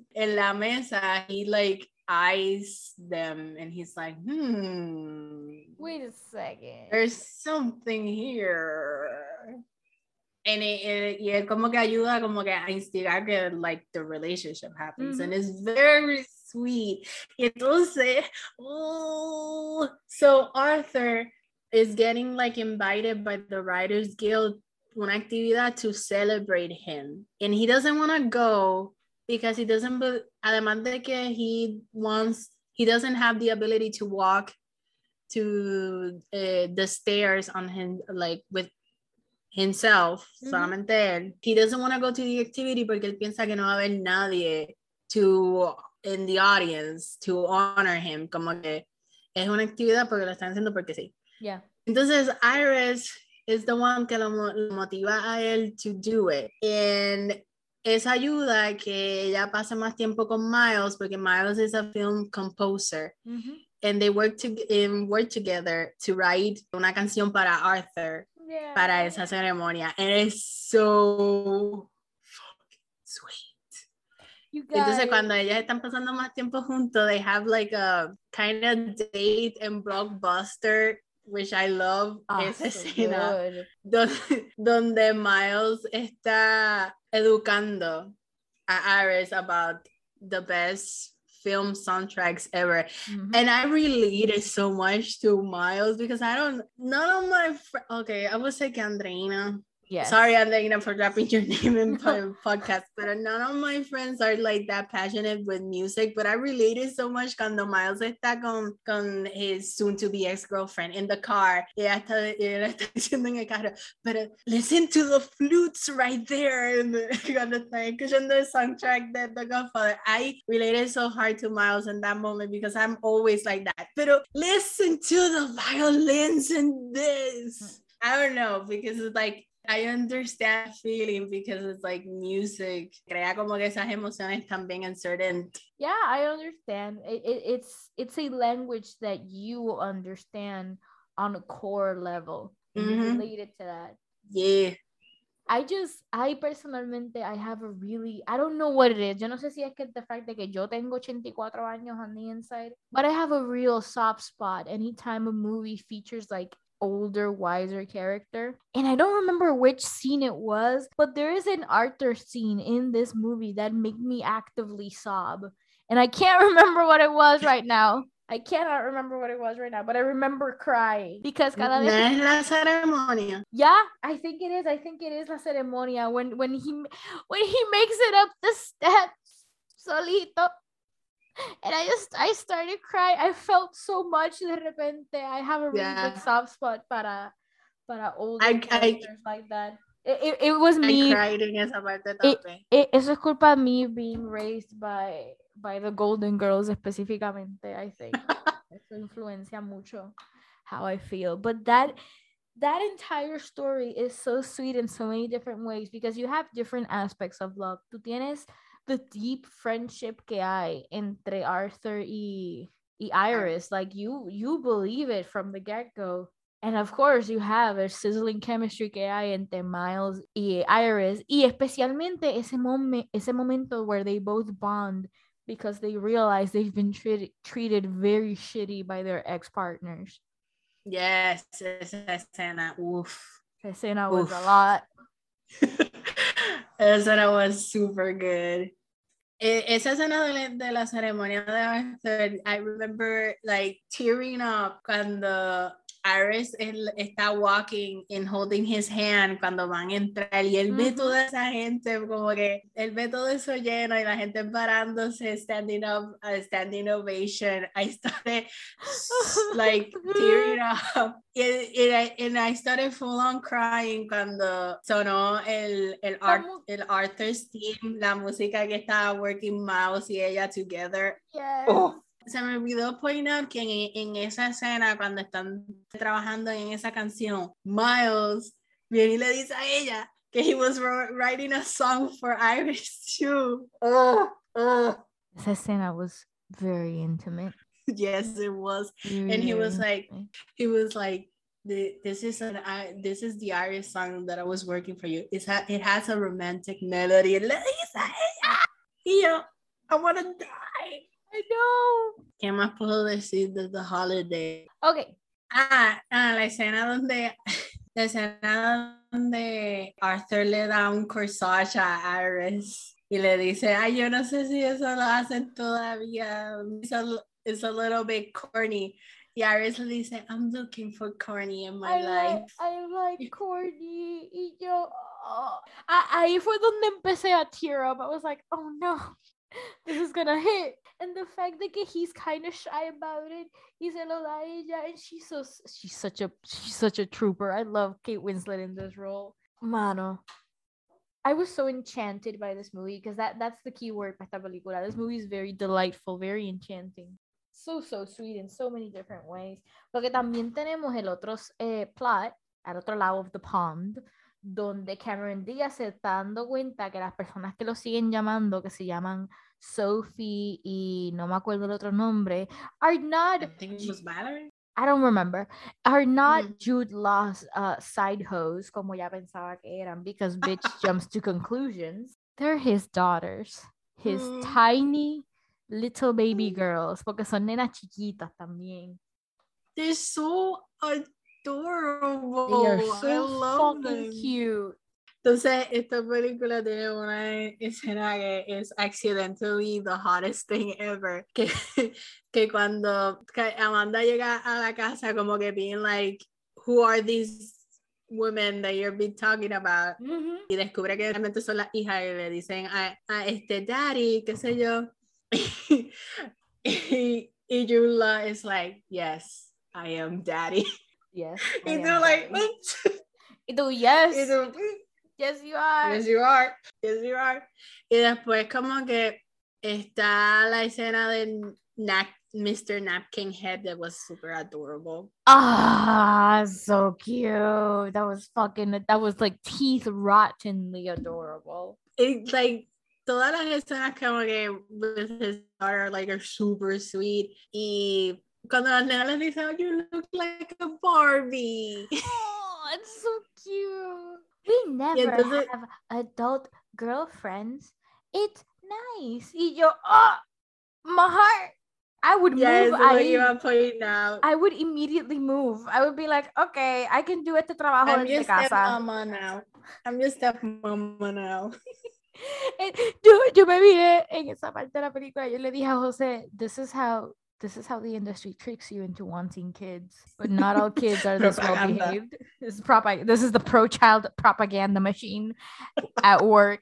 (laughs) en la mesa, he like eyes them and he's like, hmm, Wait a second. there's something here. And it, it- y él como que ayuda como que a instigar que like the relationship happens and it's very sweet. Entonces, oh, so Arthur is getting like invited by the Writers Guild una actividad to celebrate him and he doesn't want to go because he doesn't además de que he wants he doesn't have the ability to walk to uh, the stairs on him like with himself Mhm. solamente él he doesn't want to go to the activity porque él piensa que no va a haber nadie to in the audience to honor him como que es una actividad porque lo están haciendo porque sí Yeah. entonces Iris is the one que lo, lo motiva a él to do it and eso ayuda a que ella pase más tiempo con Miles porque Miles is a film composer. And they work to um, work together to write una canción para Arthur Yeah. para esa ceremonia. And it's so fucking sweet. You entonces cuando ellas están pasando más tiempo juntos they have like a kind of date and blockbuster which I love Ah, esa escena good. donde, (laughs) donde Miles está educando a Iris about the best film soundtracks ever. Mhm. And I related so much to Miles because I don't, none of my, fr- okay, I would say que Andreina. Yes. Sorry, Andreina, for dropping your (laughs) name in po- podcast, but none of my friends are like that passionate with music. But I related so much cuando Miles está con, con his soon to be ex girlfriend in the car. Y ella está, él está (laughs) diciendo en el carro, but listen to the flutes right there. And (laughs) cuando está escuchando el soundtrack de The Godfather, I related so hard to Miles in that moment because I'm always like that. But listen to the violins in this. Mm. I don't know because it's like I understand feeling because it's like music. Crea como que esas emociones también en certain. Yeah, I understand. It, it, it's it's a language that you understand on a core level. Mhm. Related to that. Yeah. I just, I personalmente, I have a really, I don't know what it is. Yo no sé si es que the fact de que yo tengo 84 años on the inside, but I have a real soft spot anytime a movie features like older, wiser character. And I don't remember which scene it was, but there is an Arthur scene in this movie that made me actively sob. And I can't (laughs) remember what it was right now. I cannot remember what it was right now, but I remember crying because cada No vez es la ceremonia. Yeah, I think it is. I think it is la ceremonia when when he when he makes it up the steps solito. And I just I started crying. I felt so much de repente. I have a really Yeah. big soft spot para para older I- I- characters like that. It, it, it was I me. cried en esa parte It- también. it- eso es culpa de mí being raised by by the Golden Girls específicamente, I think. (laughs) Eso influencia mucho how I feel. But that that entire story is so sweet in so many different ways because you have different aspects of love. Tú tienes the deep friendship que hay entre Arthur y, y ah. Iris. Like you you believe it from the get-go. And of course, you have a sizzling chemistry que hay entre Miles y Iris. Y especialmente ese, momen- ese momento where they both bond because they realize they've been treated, treated very shitty by their ex-partners. Yes, esa escena. Uf. Esa escena was a lot. (laughs) esa escena was super good. Esa escena de de la ceremonia de Arthur, I remember like tearing up cuando Iris él está walking and holding his hand cuando van a entrar y él ve Ujú. toda esa gente como que él ve todo eso lleno y la gente parándose, standing up, uh, standing ovation. I started (laughs) like tearing up and, and I, and I started full on crying cuando sonó el, el, Ar- el Arthur's theme, la música que estaba working Mouse y ella together. Yes. Oh, se me olvidó point out que en, en esa escena, cuando están trabajando en esa canción, Miles viene y le dice a ella que he was writing a song for Iris too. Oh, oh. Esa escena was very intimate. Yes, it was. Very, And he very was like. He was like, "This is an I. This is the Iris song that I was working for you. It's ha- it has a romantic melody." Y le dice a ella, y yo, I wanna die. I know. ¿Qué más puedo decir de The Holiday? Okay. Ah, ah, la escena donde, (laughs) la escena donde Arthur le da un corsage a Iris y le dice, ay, yo no sé si eso lo hacen todavía. It's a, it's a little bit corny. Y Iris le dice, I'm looking for corny in my I like, life. I like corny. Y yo, oh. A- ahí fue donde empecé a tear up. I was like, oh no, this is gonna hit. And the fact that he's kind of shy about it, he's an ella, and she's so she's such a she's such a trooper. I love Kate Winslet in this role. Mano, I was so enchanted by this movie because that that's the key word película. This movie is very delightful, very enchanting. So so sweet in so many different ways. Porque también tenemos el otro eh, plot al otro lado of the pond, donde Cameron Diaz se está dando cuenta que las personas que lo siguen llamando, que se llaman Sophie y no me acuerdo el otro nombre, are not, I think it was Valerie. I don't remember, are not Mm. Jude Law's uh, side hoes, como ya pensaba que eran, because bitch (laughs) jumps to conclusions. They're his daughters, his Mm. tiny little baby girls, porque son nenas chiquitas también. They're so adorable. They are I so love fucking them. cute. Entonces, esta película tiene una escena que es accidentally the hottest thing ever. Que, (laughs) que cuando Amanda llega a la casa, como que being like, who are these women that you're been talking about? Y descubre que realmente son las hijas y le dicen a, a este daddy, qué sé yo. (laughs) y, y Yula is like, yes, I am daddy. (laughs) Yes. (laughs) Tú like, daddy. (laughs) Y yes. tú, Yes, you are. Yes, you are. Yes, you are. Y después como que está la escena de Nap- Mr. Napkin Head that was super adorable. Ah, so cute. That was fucking, that was like teeth rottenly adorable. It, like, todas las escenas como que with his daughter like are super sweet. Y cuando las nenas le dicen, oh, you look like a Barbie. Oh, it's so cute. We never entonces- have adult girlfriends. It's nice. Y yo, oh, my heart. I would yeah, move. eso es lo ahí. que iba a point out. I would immediately move. I would be like, okay, I can do este trabajo I'm your desde casa. stepmama now. I'm your stepmama now. (laughs) Eh, yo, yo me miré en esa parte de la película. Yo le dije a José, this is how this is how the industry tricks you into wanting kids, but (laughs) not all kids are this well behaved. This is propag- This is the pro-child propaganda machine at work.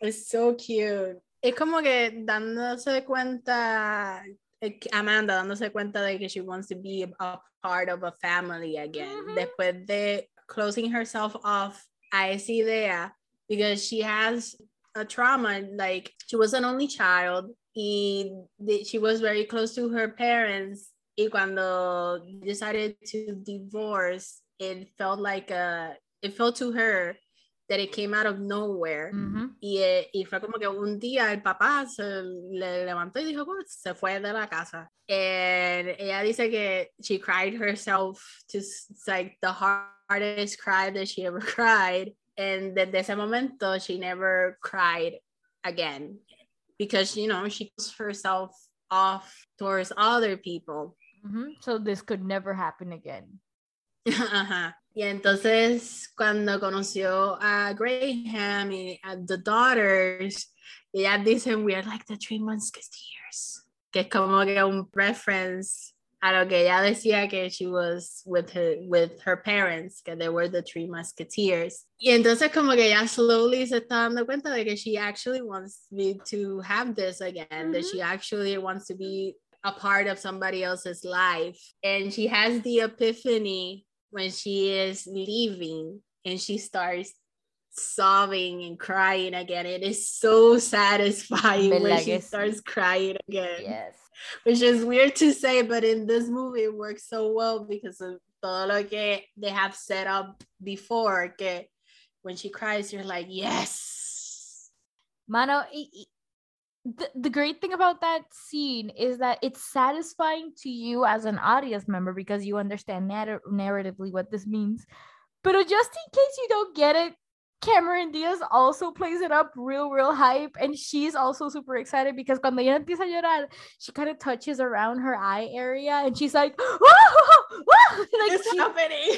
It's so cute. Es como que dándose cuenta, eh, Amanda dándose cuenta de que she wants to be a part of a family again. Ujú. Después de closing herself off a esa idea, because she has a trauma, like she was an only child, y the- she was very close to her parents. Y cuando decided to divorce, it felt like a, it felt to her that it came out of nowhere. Mhm. Y, eh, y fue como que un día el papá se le levantó y dijo, "Pues, se fue de la casa. And ella dice que she cried herself to like the hardest cry that she ever (laughs) cried. And desde ese momento, she never cried again because, you know, she closed herself off towards other people. Mhm. So this could never happen again. (laughs) Ajá. Y entonces cuando conoció a Graham y a The Daughters, ellas dicen, we are like the Three Musketeers, que es como que un reference a lo que ella decía que she was with her, with her parents, que they were the Three Musketeers. Y entonces como que ella slowly se está dando cuenta de que she actually wants me to have this again, that Mhm. she actually wants to be a part of somebody else's life. And she has the epiphany when she is leaving and she starts sobbing and crying again. It is so satisfying when ¿Verdad she starts crying again, Yes. which is weird to say, but in this movie it works so well because of todo lo que they have set up before. Que when she cries, you're like, yes. Mano, the, the great thing about that scene is that it's satisfying to you as an audience member because you understand narr- narratively what this means. But just in case you don't get it, Cameron Diaz also plays it up real, real hype. And she's also super excited because cuando ella empieza a llorar, she kind of touches around her eye area and she's like, (laughs) like It's she- happening.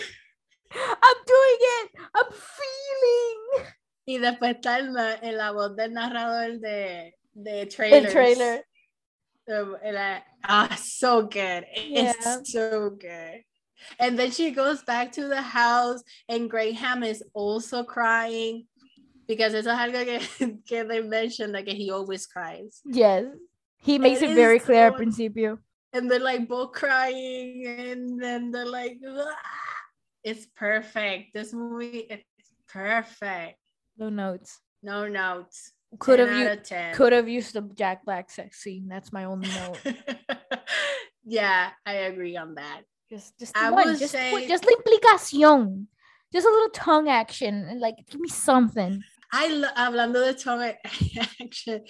(laughs) I'm doing it. I'm feeling Y después está en la, en la voz del narrador de, de trailers. the trailer. Um, and I, ah, so good. It's Yeah. so good. And then she goes back to the house, and Graham is also crying because es algo que, (laughs) que they mentioned, like he always cries. Yes. He makes It it, very clear so- at principio. And they're like both crying, and then they're like, "Ah." it's perfect. This movie, it's perfect. No notes. No notes. Could have you could have used the Jack Black sex scene. That's my only (laughs) note. yeah, I agree on that. Just just I one. Just say- one- just la implicación. Just a little tongue action. and Like give me something. I lo- hablando de tongue (laughs) action,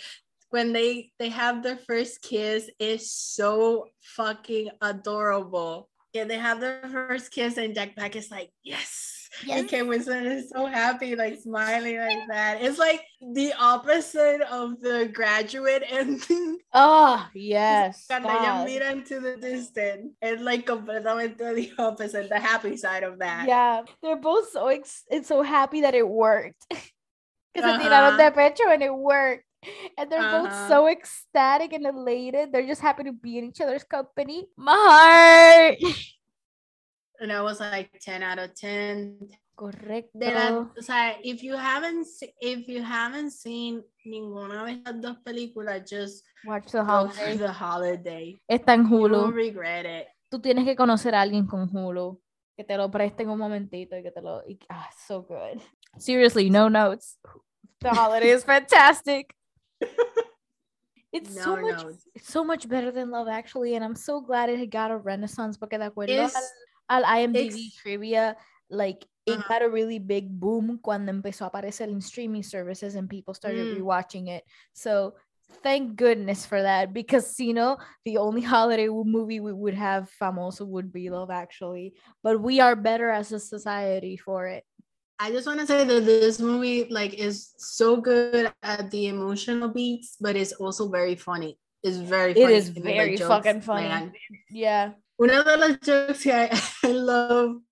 when they they have their first kiss is so fucking adorable. Yeah, they have their first kiss and Jack Black is like, yes. And Kate Winslet is so happy, like smiling like that. It's like the opposite of the graduate ending. (laughs) Oh yes. Cuando ellos God. miran to the distance, it's like completamente the opposite, the happy side of that. Yeah, they're both so ex- it's so happy that it worked. (laughs) Because Uh-huh. se tiraron de pecho and it worked. And they're both Uh-huh. so ecstatic and elated. They're just happy to be in each other's company. My heart. (laughs) And I was like 10 out of 10. Correcto. De la, o sea, if you haven't if you haven't seen ninguna de estas dos películas, just Watch the holiday. the holiday. Está en You won't regret it. Tú tienes que conocer a alguien con Hulu. Que te lo presten un momentito y que te lo. y- ah, so good. Seriously, no notes. The holiday is fantastic. (laughs) It's so much it's so much better than Love Actually, and I'm so glad it got a renaissance porque de acuerdo al, IMDb it's- trivia, like it got a really big boom cuando empezó a aparecer in streaming services and people started Mm. rewatching it. So thank goodness for that because you know the only (laughs) holiday movie we would have famoso would be Love Actually, but we are better as a society for it. I just want to say that this movie like is so good at the emotional beats, but it's also very funny. It's very It funny. is and the very jokes, fucking funny. man. Yeah. Uno de los jokes que I, (laughs) I love,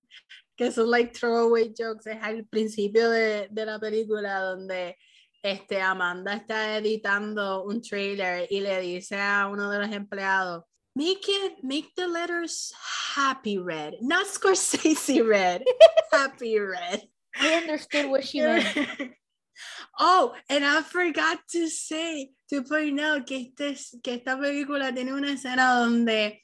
que son like throwaway jokes, es al principio de, de la película donde este, Amanda está editando un trailer y le dice a uno de los empleados, make it, make the letters happy red, not Scorsese (laughs) red, happy red. I understood what she meant. (laughs) oh, and I forgot to say, to point out que, este, que esta película tiene una escena donde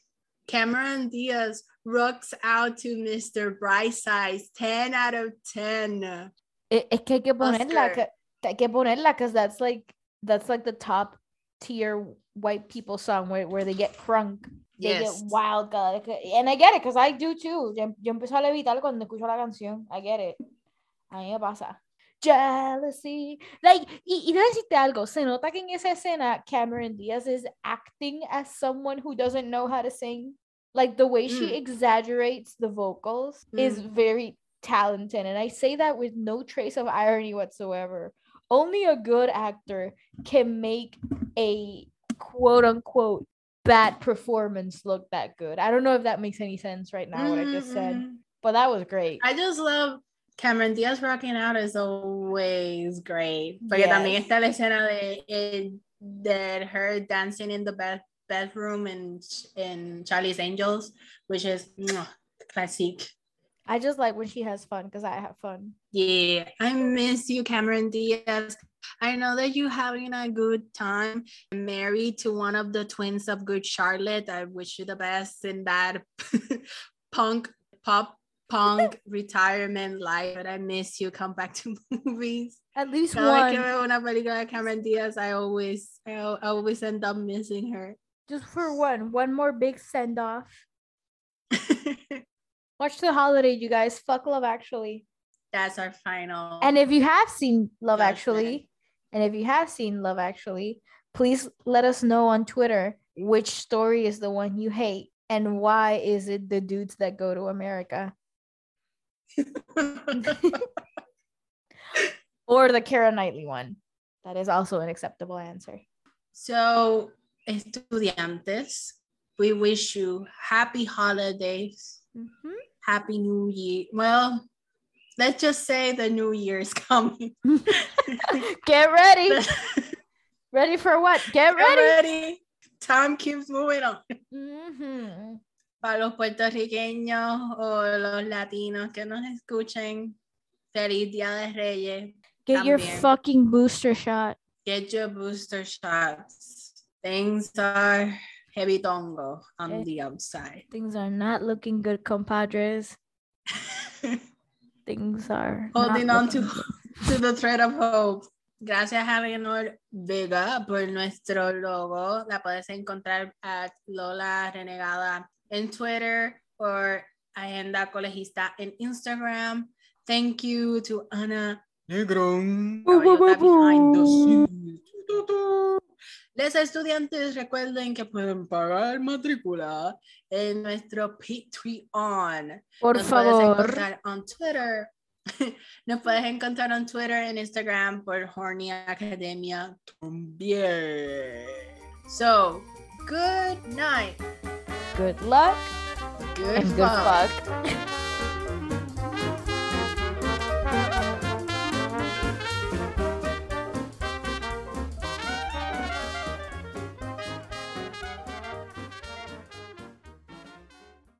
Cameron Diaz rocks out to Mr. Brightside, 10 out of 10. Es que hay que ponerla, que, hay que ponerla, because that's like, that's like the top tier white people song where, where they get crunk. They Yes. get wild, God. And I get it, because I do too. Yo, yo empiezo a levitar cuando escucho la canción. I get it. A mí me pasa. Jealousy. Like, y, y decirte algo. Se nota que en esa escena Cameron Diaz is acting as someone who doesn't know how to sing. Like, the way she Mm. exaggerates the vocals is Mm. very talented. And I say that with no trace of irony whatsoever. Only a good actor can make a quote unquote bad performance look that good. I don't know if that makes any sense right now, what I just said, Mhm. but that was great. I just love Cameron Diaz rocking out is always great. Porque también Yes. está la escena de, eh, de her dancing in the bed, bedroom in, in Charlie's Angels, which is classic. I just like when she has fun because I have fun. Yeah, I miss you, Cameron Diaz. I know that you're having a good time. Married to one of the twins of Good Charlotte. I wish you the best in that (laughs) punk, pop, punk retirement life. But I miss you. Come back to (laughs) movies. At least Cada vez que one, veo una película de Cameron Diaz, I always, I, I always end up missing her. just for one, one more big send off. (laughs) Watch the holiday, you guys. Fuck Love Actually. That's our final. And if you have seen Love. Actually, and if you have seen Love Actually, please let us know on Twitter which story is the one you hate and why is it the dudes that go to America (laughs) or the Keira Knightley one. That is also an acceptable answer. So, estudiantes, we wish you happy holidays, Mhm. happy new year. Well, let's just say the new year is coming. (laughs) Get ready. (laughs) ready for what? Get Get ready. ready. Time keeps moving on. Mhm. Para los puertorriqueños o los latinos que nos escuchen, feliz Día de Reyes. Get your fucking booster shot. Get your booster shots. Things are heavy tongo on Eh. the outside. Things are not looking good, compadres. (laughs) Things are Holding on to, (laughs) to the thread of hope. Gracias a Leonor Vega por nuestro logo. La puedes encontrar at Lola Renegada en Twitter or Agenda Colegista en Instagram. Thank you to Ana Negron. Les estudiantes recuerden que pueden pagar matrícula en nuestro Patreon. Por Nos puedes favor. encontrar on Twitter. (laughs) Nos puedes encontrar en Twitter, en Instagram por Horny Academia también. So, good night. Good luck Good, and good fuck. (laughs)